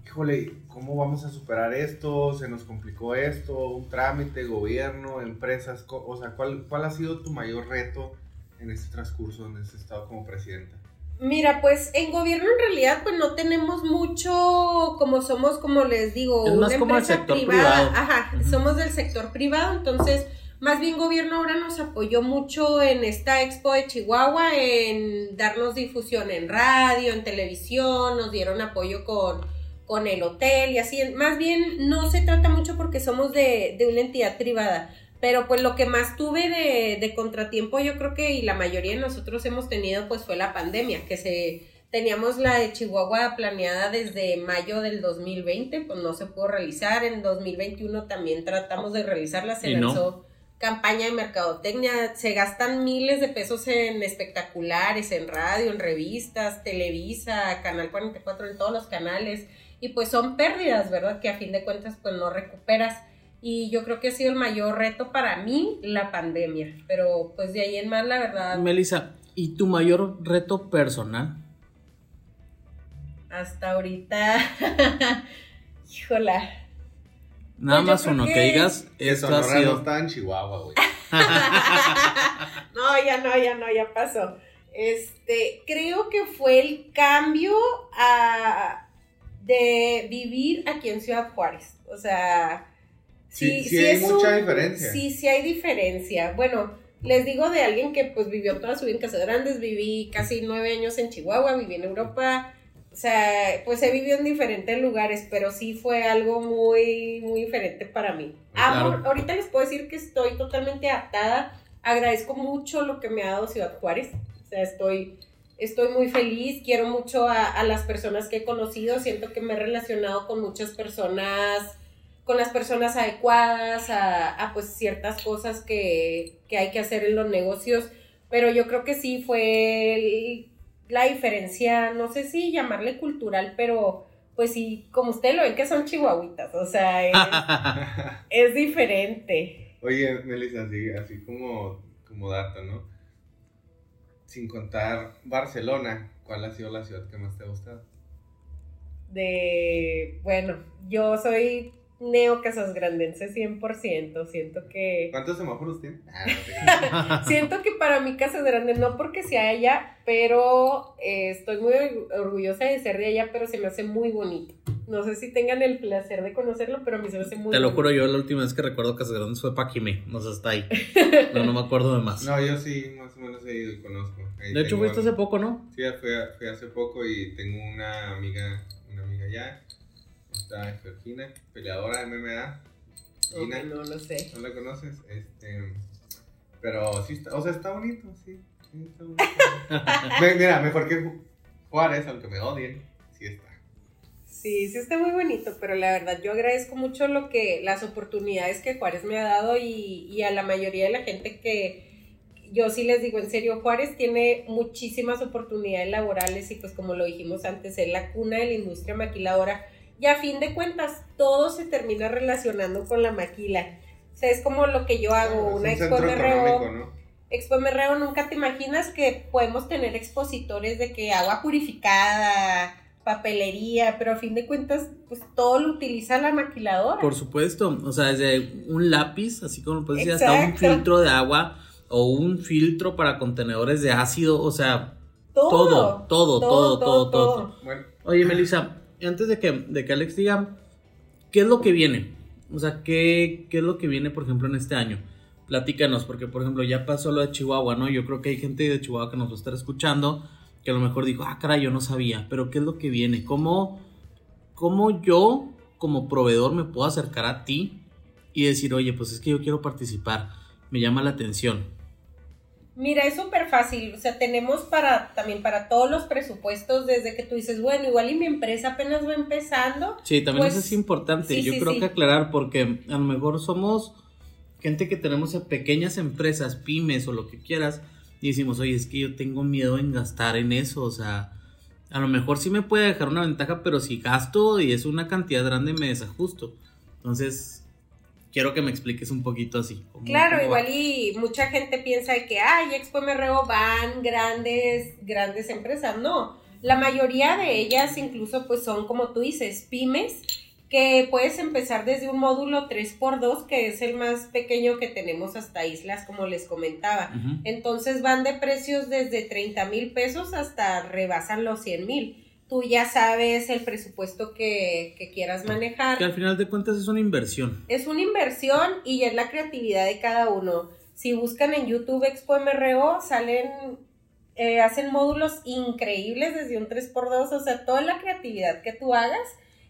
híjole, ¿cómo vamos a superar esto? ¿Se nos complicó esto? ¿Un trámite, gobierno, empresas? O sea, ¿cuál, cuál ha sido tu mayor reto en este transcurso donde has estado como presidenta? Mira, pues en gobierno en realidad pues no tenemos mucho, como somos, como les digo, una empresa privada. Ajá, somos del sector privado, entonces más bien gobierno ahora nos apoyó mucho en esta expo de Chihuahua, en darnos difusión en radio, en televisión, nos dieron apoyo con, con el hotel y así. Más bien no se trata mucho porque somos de, de una entidad privada pero pues lo que más tuve de, de, contratiempo, yo creo que y la mayoría de nosotros hemos tenido, pues fue la pandemia, que se teníamos la de Chihuahua planeada desde mayo del 2020, pues no se pudo realizar. En 2021 también tratamos de realizarla, se lanzó campaña de mercadotecnia, se gastan miles de pesos en espectaculares, en radio, en revistas, Televisa, Canal 44, en todos los canales, y pues son pérdidas, ¿verdad? Que a fin de cuentas pues no recuperas. Y yo creo que ha sido el mayor reto para mí la pandemia, pero pues de ahí en más la verdad. Melissa, ¿y tu mayor reto personal? Hasta ahorita, híjola. Nada Pues más uno, que, que- digas, Que esto ha Sonora no sido... está en Chihuahua, güey. no, ya no, ya no, ya pasó. Este, creo que fue el cambio a, de vivir aquí en Ciudad Juárez. O sea, Sí, sí hay mucha diferencia. Sí, sí hay diferencia. Bueno, les digo de alguien que pues vivió toda su vida en Casa Grandes, viví casi nueve años en Chihuahua, viví en Europa. O sea, pues he vivido en diferentes lugares, pero sí fue algo muy, muy diferente para mí. Claro. ahorita les puedo decir que estoy totalmente adaptada. Agradezco mucho lo que me ha dado Ciudad Juárez. O sea, estoy, estoy muy feliz. Quiero mucho a, a las personas que he conocido. Siento que me he relacionado con muchas personas, con las personas adecuadas, a, a, pues ciertas cosas que, que hay que hacer en los negocios. Pero yo creo que sí fue el- la diferencia, no sé si llamarle cultural, pero pues sí, como ustedes lo ven que son chihuahuitas, o sea, es, es diferente. Oye, Melissa, así, así como, como dato, ¿no? Sin contar Barcelona, ¿cuál ha sido la ciudad que más te ha gustado? De, bueno, yo soy neo casasgrandense 100%, siento que... ¿Cuántos semáforos tiene? Ah. Siento que para mí Casas Grande, no porque sea allá, pero eh, estoy muy orgullosa de ser de allá, pero se me hace muy bonito. No sé si tengan el placer de conocerlo, pero a mí se me hace muy Te lo juro, yo la última vez que recuerdo Casa Grande fue Paquime, no sé, hasta ahí. No, no me acuerdo de más. No, yo sí, más o menos he ido y conozco. Ahí de hecho, fuiste hace poco, ¿no? Sí, fui, a- fui hace poco y tengo una amiga, una amiga allá. Está Georgina, peleadora de MMA. Gina, no lo sé. ¿no la conoces? Este, pero sí está, o sea, está bonito, sí. sí está bonito. Mira, mejor que Ju- Juárez, aunque me odien, sí está. Sí, sí está muy bonito, pero la verdad yo agradezco mucho lo que, las oportunidades que Juárez me ha dado y, y a la mayoría de la gente que yo sí les digo en serio, Juárez tiene muchísimas oportunidades laborales y pues como lo dijimos antes, es la cuna de la industria maquiladora y a fin de cuentas todo se termina relacionando con la maquila. O sea, es como lo que yo hago, una un expo MRO. ¿no? Expo MRO, nunca te imaginas que podemos tener expositores de que agua purificada, papelería, pero a fin de cuentas, pues todo lo utiliza la maquiladora. Por supuesto, o sea, desde un lápiz, así como puedes decir, hasta un filtro de agua o un filtro para contenedores de ácido, o sea, todo, todo, todo, todo, todo, todo. Bueno, Oye, Melissa, antes de que, de que Alex diga, ¿qué es lo que viene? O sea, ¿qué, ¿qué es lo que viene, por ejemplo, en este año? Platícanos, porque, por ejemplo, ya pasó lo de Chihuahua, ¿no? Yo creo que hay gente de Chihuahua que nos va a estar escuchando, que a lo mejor dijo, ah, caray, yo no sabía, pero ¿qué es lo que viene? ¿Cómo, cómo yo, como proveedor, me puedo acercar a ti y decir, oye, pues es que yo quiero participar, me llama la atención? Mira, es súper fácil, o sea, tenemos para también para todos los presupuestos, desde que tú dices, bueno, igual y mi empresa apenas va empezando, Sí, también Pues, eso es importante. sí, Yo sí, creo sí. que aclarar porque a lo mejor somos gente que tenemos pequeñas empresas, pymes o lo que quieras, y decimos, oye, es que yo tengo miedo en gastar en eso, o sea, a lo mejor sí me puede dejar una ventaja, pero si gasto y es una cantidad grande me desajusto. Entonces, quiero que me expliques un poquito así. ¿cómo- Claro, cómo va? igual y mucha gente piensa que, ay, Expo MRO van grandes, grandes empresas. No, la mayoría de ellas incluso pues son, como tú dices, pymes, que puedes empezar desde un módulo 3x2, que es el más pequeño que tenemos hasta islas, como les comentaba. Entonces van de precios desde 30 mil pesos hasta rebasan los 100 mil. Tú ya sabes el presupuesto que, que quieras manejar. Que al final de cuentas es una inversión. Es una inversión y es la creatividad de cada uno. Si buscan en YouTube Expo MRO, salen, eh, hacen módulos increíbles desde un 3x2, o sea, toda la creatividad que tú hagas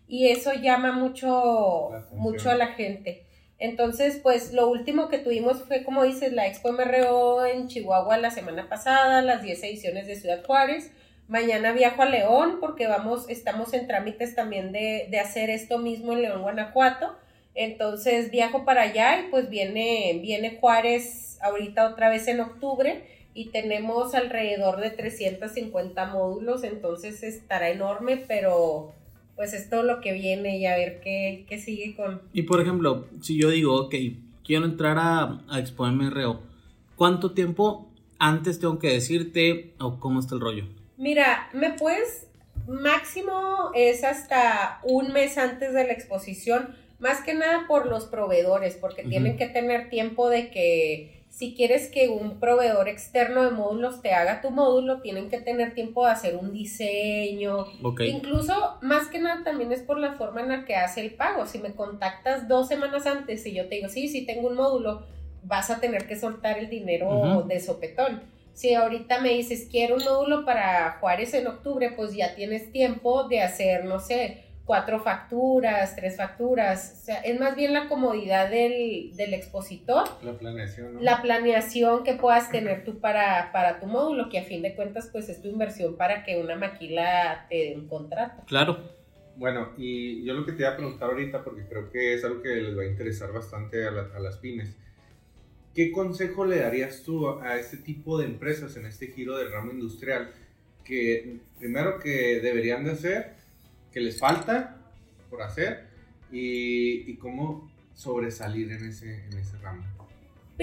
y eso llama mucho, mucho a la gente. Entonces, pues lo último que tuvimos fue, como dices, la Expo MRO en Chihuahua la semana pasada, las 10 ediciones de Ciudad Juárez. Mañana viajo a León porque vamos, estamos en trámites también de, de hacer esto mismo en León, Guanajuato. Entonces viajo para allá y pues viene, viene Juárez ahorita otra vez en octubre y tenemos alrededor de 350 módulos, entonces estará enorme, pero pues es todo lo que viene y a ver qué, qué sigue con... Y por ejemplo, si yo digo, ok, quiero entrar a, a Expo MRO, ¿cuánto tiempo antes tengo que decirte o cómo está el rollo? Mira, me puedes, máximo es hasta un mes antes de la exposición, más que nada por los proveedores, porque tienen que tener tiempo de que si quieres que un proveedor externo de módulos te haga tu módulo, tienen que tener tiempo de hacer un diseño. Incluso, más que nada, también es por la forma en la que hace el pago. Si me contactas dos semanas antes y yo te digo, sí, sí tengo un módulo, vas a tener que soltar el dinero de sopetón. Si ahorita me dices, quiero un módulo para Juárez en octubre, pues ya tienes tiempo de hacer, no sé, cuatro facturas, tres facturas. O sea, es más bien la comodidad del, del expositor La planeación, ¿no? la planeación que puedas tener tú para, para tu módulo, que a fin de cuentas pues es tu inversión para que una maquila te dé un contrato. Claro. Bueno, y yo lo que te iba a preguntar ahorita, porque creo que es algo que les va a interesar bastante a, la- a las pymes, ¿qué consejo le darías tú a este tipo de empresas en este giro del ramo industrial que primero que deberían de hacer, que les falta por hacer y, y cómo sobresalir en ese, en ese ramo?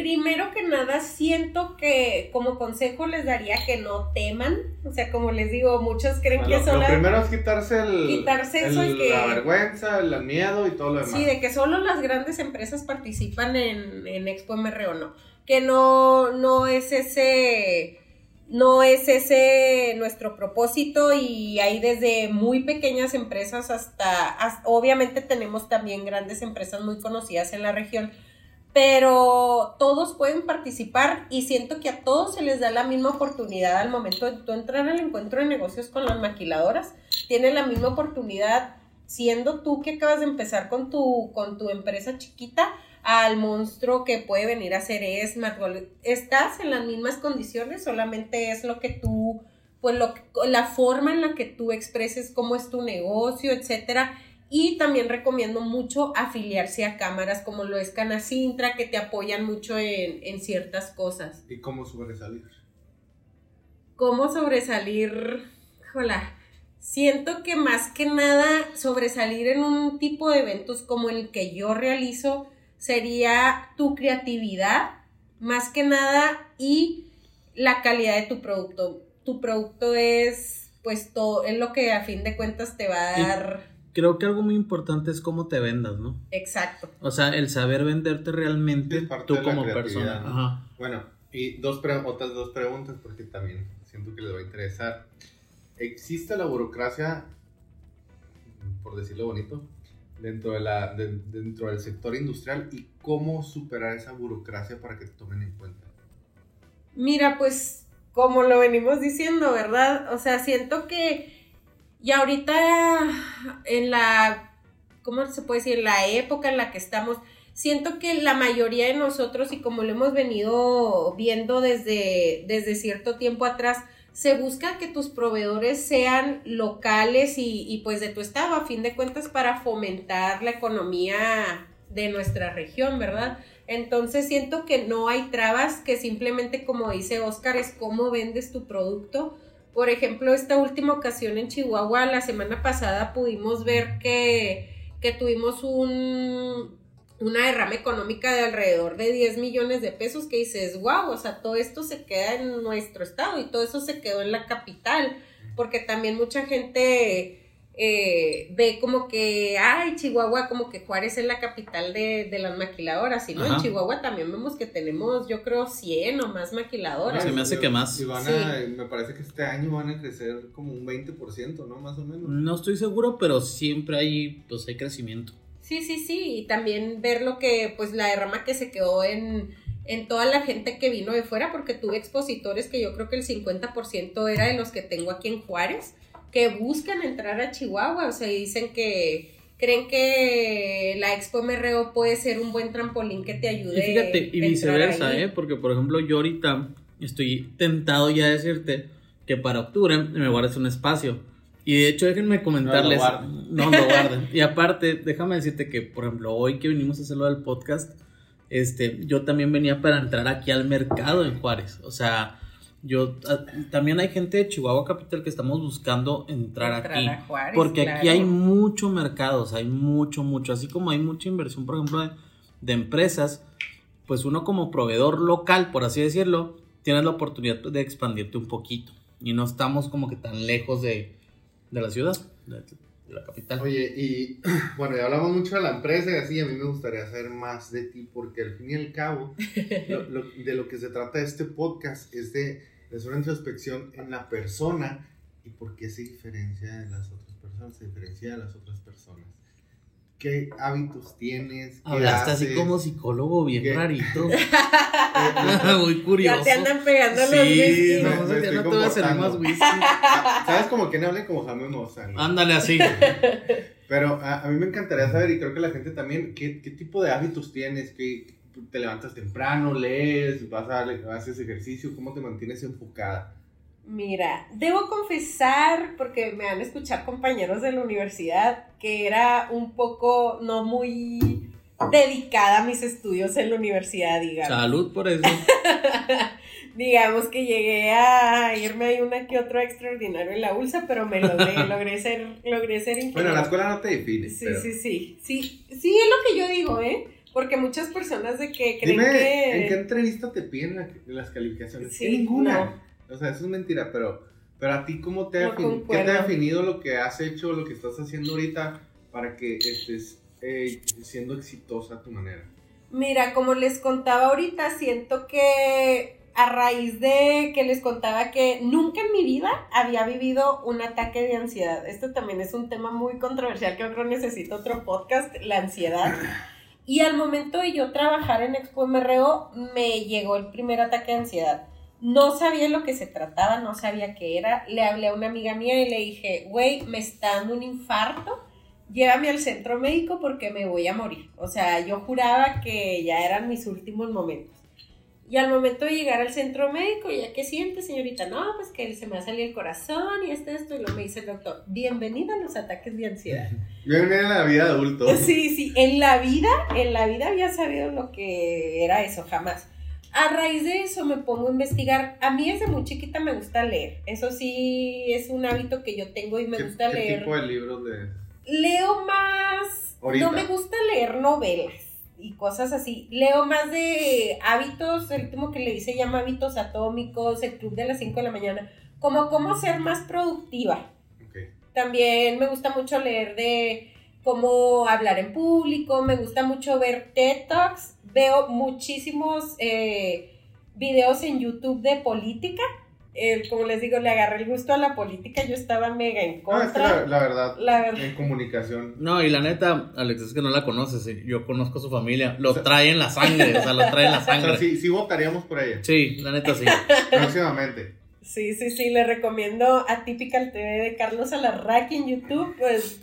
Primero que nada, siento que como consejo les daría que no teman, o sea, como les digo, muchos creen Bueno, que lo, son lo primero es quitarse el, Quitarse eso el- que- la vergüenza, el miedo y todo lo demás. Sí, de que solo las grandes empresas participan en, en Expo MRO, no. Que no, no es ese, no es ese nuestro propósito y hay desde muy pequeñas empresas hasta, hasta- obviamente tenemos también grandes empresas muy conocidas en la región, pero todos pueden participar y siento que a todos se les da la misma oportunidad al momento de tú entrar al encuentro de negocios con las maquiladoras, tienen la misma oportunidad siendo tú que acabas de empezar con tu, con tu empresa chiquita al monstruo que puede venir a ser Smart. Estás en las mismas condiciones, solamente es lo que tú, pues lo la forma en la que tú expreses cómo es tu negocio, etcétera. Y también recomiendo mucho afiliarse a cámaras como lo es Canacintra, que te apoyan mucho en, en ciertas cosas. ¿Y cómo sobresalir? ¿Cómo sobresalir? Hola. Siento que más que nada sobresalir en un tipo de eventos como el que yo realizo sería tu creatividad, más que nada, y la calidad de tu producto. Tu producto es, pues, todo, es lo que a fin de cuentas te va a Y- dar. Creo que algo muy importante es cómo te vendas, ¿no? Exacto. O sea, el saber venderte realmente Sí, es parte tú de la como persona. ¿no? Ajá. Bueno, y dos pre- otras dos preguntas porque también siento que les va a interesar. ¿Existe la burocracia, por decirlo bonito, dentro, de la, de- dentro del sector industrial y cómo superar esa burocracia para que te tomen en cuenta? Mira, pues como lo venimos diciendo, ¿verdad? O sea, siento que y ahorita en la, ¿cómo se puede decir? La época en la que estamos, siento que la mayoría de nosotros y como lo hemos venido viendo desde, desde cierto tiempo atrás, se busca que tus proveedores sean locales y, y pues de tu estado, a fin de cuentas, para fomentar la economía de nuestra región, ¿verdad? Entonces siento que no hay trabas, que simplemente como dice Oscar, es cómo vendes tu producto. Por ejemplo, esta última ocasión en Chihuahua, la semana pasada pudimos ver que, que tuvimos un, una derrama económica de alrededor de 10 millones de pesos que dices, wow, o sea, todo esto se queda en nuestro estado y todo eso se quedó en la capital, porque también mucha gente eh, ve como que, ay, Chihuahua, como que Juárez es la capital de, de las maquiladoras, y no, en. Chihuahua también vemos que tenemos, yo creo, 100 o más maquiladoras. Se me hace que más. Y van a, me parece que este año van a crecer como un 20%, ¿no? Más o menos. No estoy seguro, pero siempre hay, pues, hay crecimiento. Sí, sí, sí, y también ver lo que, pues la derrama que se quedó en, en toda la gente que vino de fuera, porque tuve expositores que yo creo que el 50% era de los que tengo aquí en Juárez, que buscan entrar a Chihuahua, o sea, y dicen que creen que la Expo MRO puede ser un buen trampolín que te ayude. Y fíjate, y viceversa, ahí. ¿eh? Porque, por ejemplo, yo ahorita estoy tentado ya a decirte que para octubre me guardes un espacio. Y de hecho, déjenme comentarles. No, lo guarden. No, lo guarden. y aparte, déjame decirte que, por ejemplo, hoy que vinimos a hacerlo del podcast, este, yo también venía para entrar aquí al mercado en Juárez. O sea, Yo ah, también hay gente de Chihuahua Capital que estamos buscando entrar, Entrar aquí. a Juárez, porque aquí hay mucho mercado, o sea, hay mucho, mucho. Así como hay mucha inversión, por ejemplo, de, de empresas, pues uno como proveedor local, por así decirlo, tienes la oportunidad de expandirte un poquito. Y no estamos como que tan lejos de, de la ciudad, de, la capital. Oye, y bueno, ya hablamos mucho de la empresa y así, a mí me gustaría saber más de ti, porque al fin y al cabo, lo- lo- de lo que se trata este podcast es de, una introspección en la persona y por qué se diferencia de las otras personas, se diferencia de las otras personas. ¿Qué hábitos tienes? ¿Qué Hablaste así como psicólogo bien ¿Qué? rarito. Muy curioso. Ya te andan pegando los Sí, whisky. no, ya te voy a comportando. más whisky. ah, ¿Sabes como que no hable como Jaime? ¿no? Ándale así. Pero a, a mí me encantaría saber, y creo que la gente también, ¿qué, qué tipo de hábitos tienes? ¿Qué, ¿Te levantas temprano, lees, vas a, haces ejercicio? ¿Cómo te mantienes enfocada? Mira, debo confesar, porque me han escuchado compañeros de la universidad, que era un poco no muy dedicada a mis estudios en la universidad, digamos. Salud por eso. digamos que llegué a irme ahí una que otro extraordinario en la ULSA, pero me logré, logré ser, logré ser ingeniero. Bueno, la escuela no te define. Sí, pero- sí, sí, sí, sí, es lo que yo digo, ¿eh? Porque muchas personas de que creen Dime, que... ¿en qué entrevista te piden la- las calificaciones? Sí, En ninguna. O sea, eso es mentira, pero, pero a ti, ¿cómo te ha, No ¿qué te ha definido lo que has hecho, lo que estás haciendo ahorita para que estés eh, siendo exitosa a tu manera? Mira, como les contaba ahorita, siento que a raíz de que les contaba que nunca en mi vida había vivido un ataque de ansiedad. Esto también es un tema muy controversial que yo creo necesito otro podcast, la ansiedad. Y al momento de yo trabajar en Expo MRO, me llegó el primer ataque de ansiedad. No sabía lo que se trataba, no sabía qué era. Le hablé a una amiga mía y le dije, güey, me está dando un infarto llévame al centro médico porque me voy a morir. O sea, yo juraba que ya eran mis últimos momentos. Y al momento de llegar al centro médico, ¿ya qué siente, señorita? No, pues que se me ha salido el corazón y este, esto, y lo me dice el doctor, bienvenida a los ataques de ansiedad. Venía en la vida adulto. Sí, sí, en la vida, en la vida había sabido lo que era eso, jamás. A raíz de eso me pongo a investigar. A mí desde muy chiquita me gusta leer. Eso sí es un hábito que yo tengo y me ¿Qué, gusta qué leer. tipo de libros lees? Leo más. Ahorita. No me gusta leer novelas y cosas así. Leo más de hábitos. El último que leí se llama Hábitos Atómicos, el Club de las 5 de la mañana. Como cómo ser más productiva. Ok. También me gusta mucho leer de cómo hablar en público. Me gusta mucho ver TED Talks. Veo muchísimos eh, videos en YouTube de política. Como les digo, le agarré el gusto a la política. Yo estaba mega en es que contra. la, la verdad, La verdad. en comunicación. No, y la neta, Alex, es que no la conoces. Yo conozco a su familia. Lo O sea- trae en la sangre. O sea, lo trae en la O sea, sangre. sí, sí votaríamos por ella. Sí, la neta sí. Próximamente. Sí, sí, sí, le recomiendo a Typical TV de Carlos Alarraqui en YouTube, pues,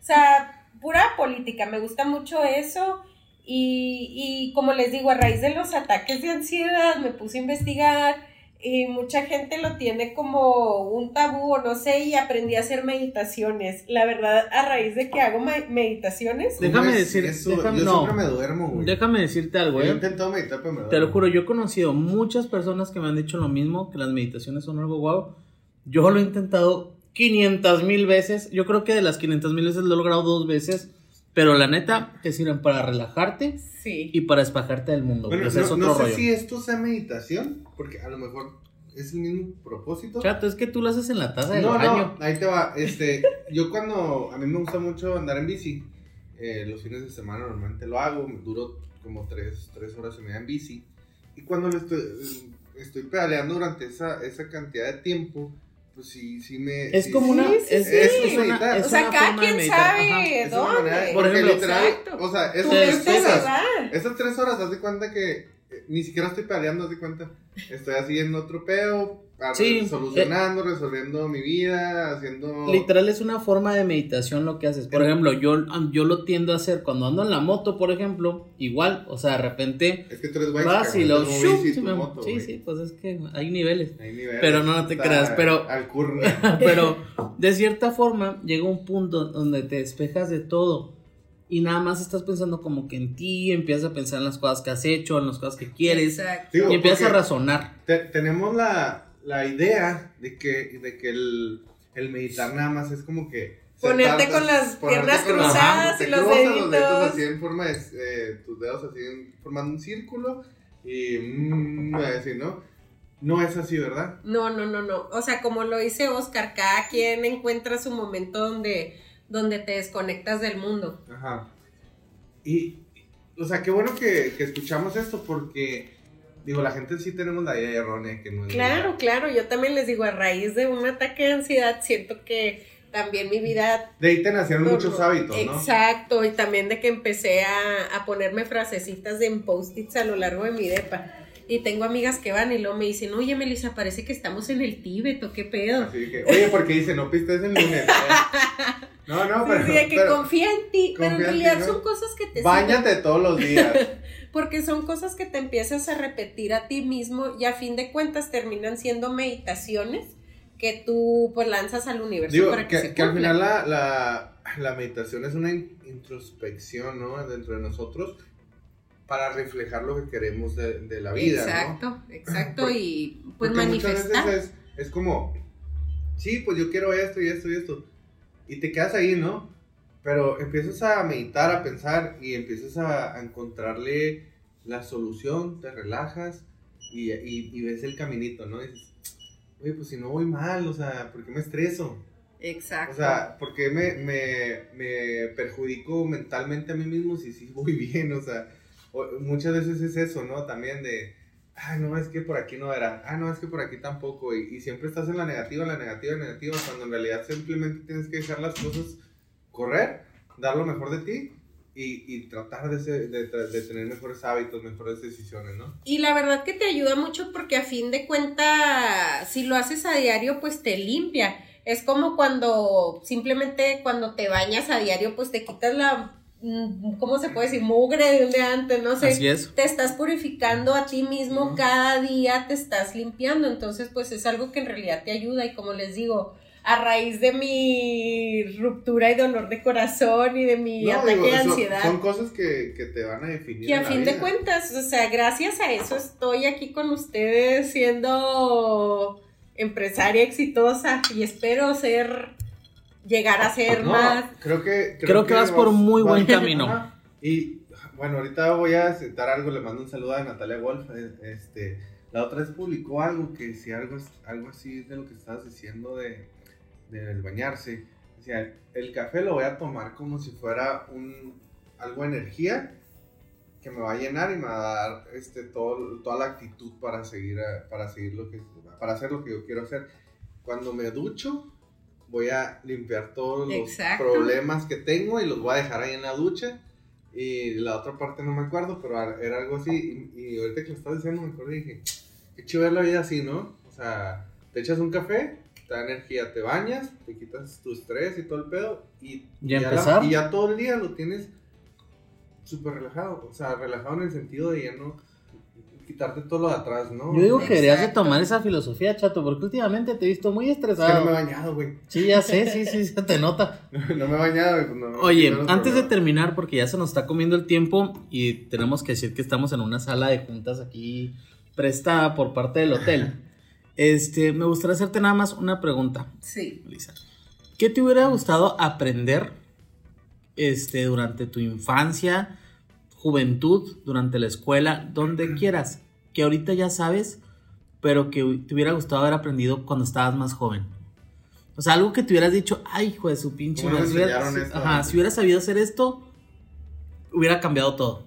o sea, pura política, me gusta mucho eso y, y como les digo, a raíz de los ataques de ansiedad me puse a investigar y mucha gente lo tiene como un tabú o no sé y aprendí a hacer meditaciones. La verdad, a raíz de que hago me- meditaciones, Déjame ¿Cómo es decir- eso? déjame- yo no. siempre me duermo, güey. Déjame decirte algo, Yo he ¿eh? intentado meditar, pero me duermo. Te lo juro, yo he conocido muchas personas que me han dicho lo mismo, que las meditaciones son algo guau. Yo lo he intentado 500 mil veces. Yo creo que de las 500 mil veces lo he logrado dos veces. Pero la neta, te sirven para relajarte sí. y para despajarte del mundo. Bueno, no, es otro no sé rollo. si esto sea meditación, porque a lo mejor es el mismo propósito. Chato, es que tú lo haces en la taza del No, baño. no, ahí te va. Este, yo cuando, a mí me gusta mucho andar en bici, eh, los fines de semana normalmente lo hago, me duro como tres, tres horas y media en bici. Y cuando lo estoy, estoy pedaleando durante esa, esa cantidad de tiempo, pues sí, sí me... Es sí- como una. sí, es, sí. es Es una- meditar. es o sea, una cada forma quien sabe Ajá. es una manera de- dónde. Por porque ejemplo, literal, Exacto. o sea, esas tres horas, esas tres horas, haz de cuenta que ni siquiera estoy pedaleando, haz de cuenta. Estoy así en otro Sí, solucionando, resolviendo mi vida, haciendo... Literal es una forma de meditación lo que haces. Por ejemplo, yo, yo lo tiendo a hacer cuando ando en la moto, por ejemplo, igual, o sea, de repente Es que tú eres bike, vas y lo sí, me- moto, sí, sí, pues es que hay niveles. Hay niveles, Pero no, no te creas, pero- Al curro. Pero de cierta forma llega un punto donde te despejas de todo y nada más estás pensando como que en ti, empiezas a pensar en las cosas que has hecho, en las cosas que quieres. Digo, y empiezas a razonar. te- tenemos la, la idea de que, de que el, el meditar nada más es como que Ponerte con las piernas con las- cruzadas te y los cruzas los dedos deditos. así en forma de, eh, tus dedos así en- formando un círculo y mm, así, ¿no? No es así, ¿verdad? No, no, no, no. O sea, como lo dice Oscar, cada quien encuentra su momento donde, donde te desconectas del mundo. Ajá. Y, o sea, qué bueno que, que escuchamos esto porque, digo, la gente sí tenemos la idea errónea que no es Claro, claro. Yo también les digo, a raíz de un ataque de ansiedad, siento que también mi vida De ahí te nacieron muchos hábitos, ¿no? Exacto, y también de que empecé a, a ponerme frasecitas de en post-its a lo largo de mi depa. Y tengo amigas que van y luego me dicen, oye Melissa, parece que estamos en el Tíbet, ¿o qué pedo? Así que, oye, porque dice, no pistes el lunes. No, no, pero, sí, de que pero confía en ti, pero en realidad ¿no? son cosas que te bañate todos los días. porque son cosas que te empiezas a repetir a ti mismo y a fin de cuentas terminan siendo meditaciones que tú pues lanzas al universo Digo, para que, que, se que al final la, la, la meditación es una in- introspección, ¿no? Dentro de nosotros para reflejar lo que queremos de, de la vida, ¿no? Exacto, exacto, y pues muchas manifestar. veces es, es como, sí, pues yo quiero esto y esto y esto. Y te quedas ahí, ¿no? Pero empiezas a meditar, a pensar y empiezas a, a encontrarle la solución, te relajas y, y- y ves el caminito, ¿no? Y dices, oye, pues si no voy mal, o sea, ¿por qué me estreso? Exacto. O sea, ¿por qué me, me, me perjudico mentalmente a mí mismo si sí voy bien? O sea, muchas veces es eso, ¿no? También de, ah, no, es que por aquí no era, ah, no, es que por aquí tampoco, y, y siempre estás en la negativa, la negativa, la negativa, cuando en realidad simplemente tienes que dejar las cosas correr, dar lo mejor de ti y, y tratar de, ser- de, de tener mejores hábitos, mejores decisiones, ¿no? Y la verdad que te ayuda mucho porque a fin de cuentas, si lo haces a diario, pues te limpia. Es como cuando simplemente cuando te bañas a diario, pues te quitas la, ¿cómo se puede decir? Mugre de un día antes, no sé. Así es. Te estás purificando a ti mismo cada día, te estás limpiando. Entonces, pues es algo que en realidad te ayuda. Y como les digo, a raíz de mi ruptura y dolor de corazón y de mi No, ataque digo, de ansiedad. Son, cosas que, que te van a definir. Que a la fin de cuentas, o sea, gracias a eso estoy aquí con ustedes siendo empresaria exitosa y espero ser, llegar a ser No, más. Creo que, Creo que vas por muy buen camino. Y bueno, ahorita voy a citar algo, le mando un saludo a Natalia Wolf. eh, Este, la otra vez publicó algo que si algo, es- algo así de lo que estabas diciendo de del bañarse. Decía, el café lo voy a tomar como si fuera un algo de energía que me va a llenar y me va a dar este todo, toda la actitud para seguir a- para seguir lo que para hacer lo que yo quiero hacer. Cuando me ducho, voy a limpiar todos los Exacto. problemas que tengo y los voy a dejar ahí en la ducha. Y la otra parte no me acuerdo, pero era algo así. Y, y ahorita que lo estaba diciendo, me acuerdo y dije, qué chido ver la vida así, ¿no? O sea, te echas un café, te da energía, te bañas, te quitas tu estrés y todo el pedo. Y, ¿Y ya la- y ya todo el día lo tienes súper relajado. O sea, relajado en el sentido de ya no quitarte todo lo de atrás, ¿no? Yo digo que deberías de tomar esa filosofía, chato, porque últimamente te he visto muy Es que no estresado. me he bañado, güey. Sí, ya sé, sí, sí, se te nota. No me he bañado, pues no. Oye, no antes de terminar, porque ya se nos está comiendo el tiempo y tenemos que decir que estamos en una sala de juntas aquí prestada por parte del hotel. Este, me gustaría hacerte nada más una pregunta, Sí. Lisa. ¿Qué te hubiera gustado aprender este, durante tu infancia, juventud, durante la escuela, donde quieras? Que ahorita ya sabes, pero que te hubiera gustado haber aprendido cuando estabas más joven. O sea, algo que te hubieras dicho, ay, hijo de su pinche ¿Cómo me madre, si ajá, si hubiera sabido hacer esto, hubiera cambiado todo.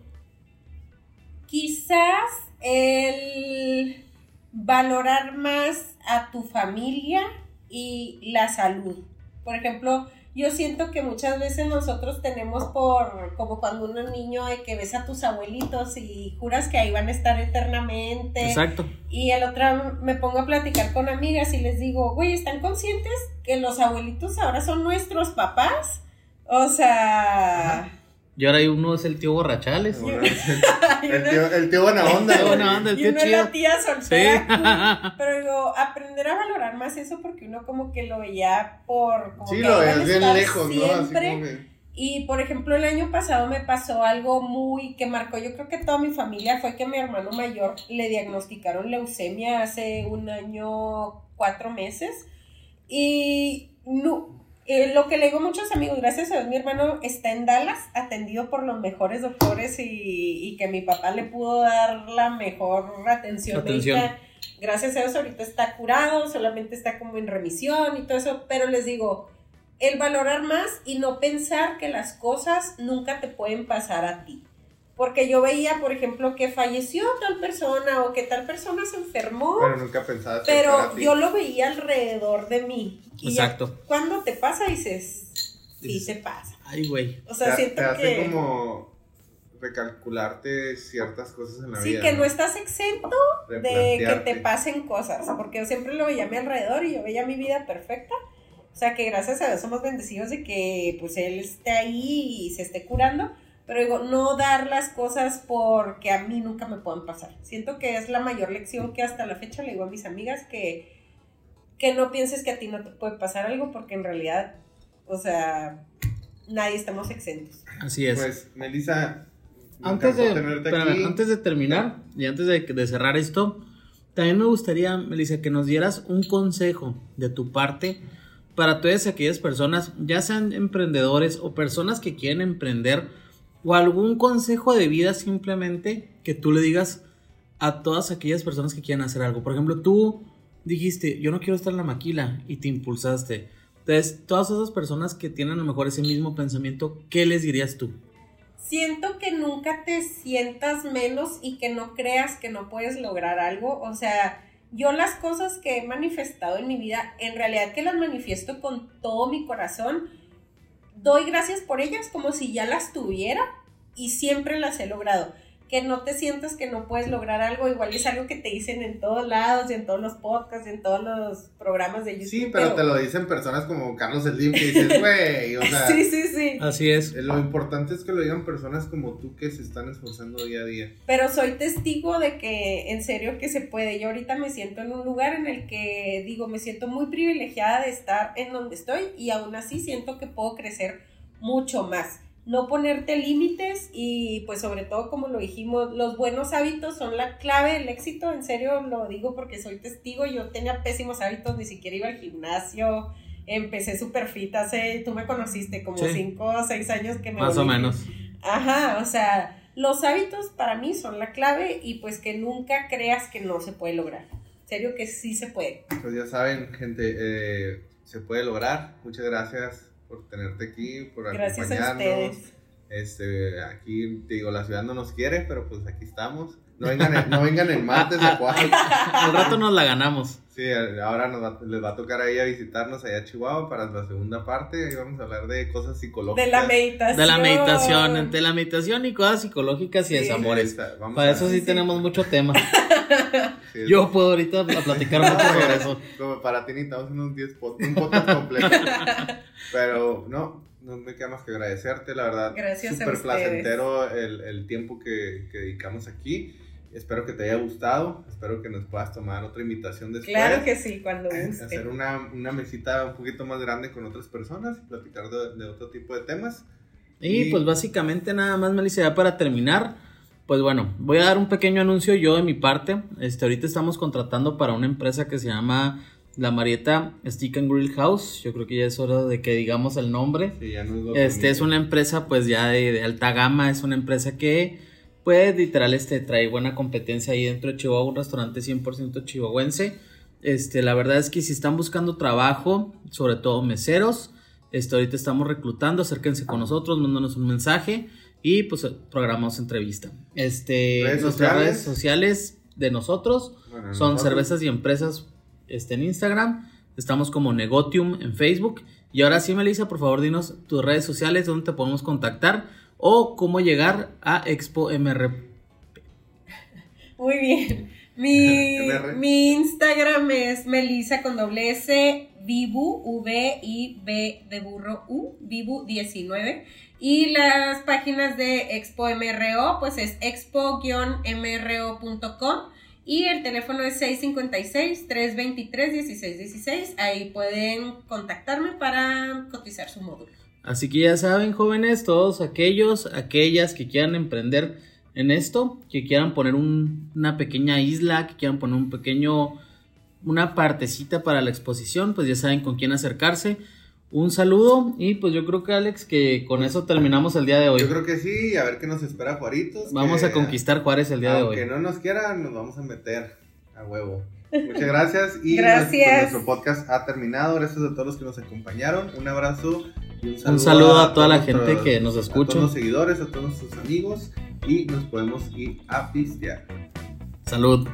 Quizás el valorar más a tu familia y la salud. Por ejemplo, yo siento que muchas veces nosotros tenemos por, como cuando uno es niño, de que ves a tus abuelitos y juras que ahí van a estar eternamente. Exacto. Y el otro me pongo a platicar con amigas y les digo, güey, ¿están conscientes que los abuelitos ahora son nuestros papás? O sea... Y ahora hay uno es el tío Borrachales. Bueno, el, tío, el tío buena onda, Tío güey. buena onda, el Y tío uno es chido. la tía soltera. Sí. Pero digo, aprender a valorar más eso porque uno como que lo veía por... Como Sí, que lo a bien lejos, ¿no? Así siempre. como que- Y por ejemplo, el año pasado me pasó algo muy que marcó, yo creo que toda mi familia, fue que a mi hermano mayor le diagnosticaron leucemia hace un año, cuatro meses. Y no, eh, lo que le digo a muchos amigos, gracias a Dios, mi hermano está en Dallas, atendido por los mejores doctores y, y que mi papá le pudo dar la mejor atención. Atención. médica. Gracias a Dios ahorita está curado, solamente está como en remisión y todo eso, pero les digo, el valorar más y no pensar que las cosas nunca te pueden pasar a ti. Porque yo veía, por ejemplo, que falleció tal persona o que tal persona se enfermó, Pero nunca pensabas que pero ti. yo lo veía alrededor de mí. Y ya Exacto. cuando te pasa dices, sí Dices, te pasa. Ay, güey. O sea, te, siento te hace que... como recalcularte ciertas cosas en la Sí, vida. que no estás exento de que te pasen cosas, porque yo siempre lo veía a mi alrededor y yo veía mi vida perfecta. O sea, que gracias a Dios somos bendecidos de que pues él esté ahí y se esté curando, pero digo, no dar las cosas porque a mí nunca me puedan pasar. Siento que es la mayor lección que hasta la fecha le digo a mis amigas que que no pienses que a ti no te puede pasar algo porque en realidad, o sea, nadie estamos exentos. Así es. Pues, Melissa, me antes de, espérame, aquí. antes de terminar y antes de, de cerrar esto, también me gustaría, Melissa, que nos dieras un consejo de tu parte para todas aquellas personas, ya sean emprendedores o personas que quieren emprender, o algún consejo de vida simplemente que tú le digas a todas aquellas personas que quieran hacer algo. Por ejemplo, tú dijiste, yo no quiero estar en la maquila y te impulsaste. Entonces, todas esas personas que tienen a lo mejor ese mismo pensamiento, ¿qué les dirías tú? siento que nunca te sientas menos y que no creas que no puedes lograr algo. O sea, yo las cosas que he manifestado en mi vida, en realidad que las manifiesto con todo mi corazón, doy gracias por ellas como si ya las tuviera y siempre las he logrado. Que no te sientas que no puedes lograr algo, igual es algo que te dicen en todos lados, y en todos los podcasts, y en todos los programas de YouTube. Sí, pero, te lo dicen personas como Carlos Slim que dices, güey, o sea, Sí, sí, sí. Así es. lo importante es que lo digan personas como tú que se están esforzando día a día. Pero soy testigo de que en serio que se puede. Yo ahorita me siento en un lugar en el que digo, me siento muy privilegiada de estar en donde estoy y aún así siento que puedo crecer mucho más. No ponerte límites y pues sobre todo como lo dijimos, los buenos hábitos son la clave del éxito. En serio lo digo porque soy testigo. Yo tenía pésimos hábitos, ni siquiera iba al gimnasio. Empecé súper fit hace, tú me conociste como Sí. cinco o seis años que me Más o volví menos. Ajá, o sea, los hábitos para mí son la clave y pues que nunca creas que no se puede lograr. En serio que sí se puede. Pues ya saben, gente, eh, se puede lograr. Muchas gracias por tenerte aquí, por Gracias a acompañarnos. ustedes. Este, aquí, te digo, la ciudad no nos quiere, pero pues aquí estamos. No vengan, el- no vengan el martes Ah, a Juárez. Al rato nos la ganamos. Sí, ahora nos va- les va a tocar ahí a visitarnos allá a Chihuahua para la segunda parte. Ahí vamos a hablar de cosas psicológicas. De la meditación. De la meditación, entre la meditación y cosas psicológicas y Sí. desamores. Vamos Para a- eso sí, Sí. tenemos mucho tema. sí, Yo puedo ahorita pl- platicar mucho sobre eso. Como para ti necesitamos unos 10 pod- un podcast completo. Pero no, no me queda más que agradecerte, la verdad. Gracias a Súper placentero el, el tiempo que, que dedicamos aquí. Espero que te haya gustado. Espero que nos puedas tomar otra invitación después. Claro que sí, cuando guste. Hacer una, una mesita un poquito más grande con otras personas y platicar de, de otro tipo de temas. Y Y- pues básicamente nada más, Melissa, ya para terminar, pues bueno, voy a dar un pequeño anuncio yo de mi parte. Este, ahorita estamos contratando para una empresa que se llama La Marieta Stick and Grill House. Yo creo que ya es hora de que digamos el nombre. Sí, ya nos lo Este es una empresa pues ya de, de alta gama, es una empresa que pues literal este trae buena competencia ahí dentro de Chihuahua, un restaurante 100% chihuahuense. Este, la verdad es que si están buscando trabajo, sobre todo meseros, este, ahorita estamos reclutando, acérquense con nosotros, mándanos un mensaje y pues programamos entrevista. Este, ¿Redes nuestras sociales? redes sociales de nosotros Bueno, son nosotros- cervezas y empresas este, en Instagram. Estamos como Negotium en Facebook. Y ahora sí, Melissa, por favor, dinos tus redes sociales, dónde te podemos contactar o cómo llegar a Expo MR. Muy bien. Mi, mi Instagram es Melissa con doble S, Vibu, V I B de burro U, Vibu 19. Y las páginas de Expo MRO, pues es expo-mro.com. Y el teléfono es 656-323-1616. Ahí pueden contactarme para cotizar su módulo. Así que ya saben, jóvenes, todos aquellos, aquellas que quieran emprender en esto, que quieran poner una pequeña isla, que quieran poner un pequeño, una partecita para la exposición, pues ya saben con quién acercarse. Un saludo y pues yo creo que Alex que con eso terminamos el día de hoy. Yo creo que sí, a ver qué nos espera Juaritos. Vamos a conquistar Juárez el día de hoy. Aunque no nos quieran, nos vamos a meter a huevo. Muchas gracias y gracias. Nuestro, podcast ha terminado. Gracias a todos los que nos acompañaron. Un abrazo un saludo, un saludo a, toda la gente que nos escucha. A todos los seguidores, a todos nuestros amigos y nos podemos ir a pistear. Salud.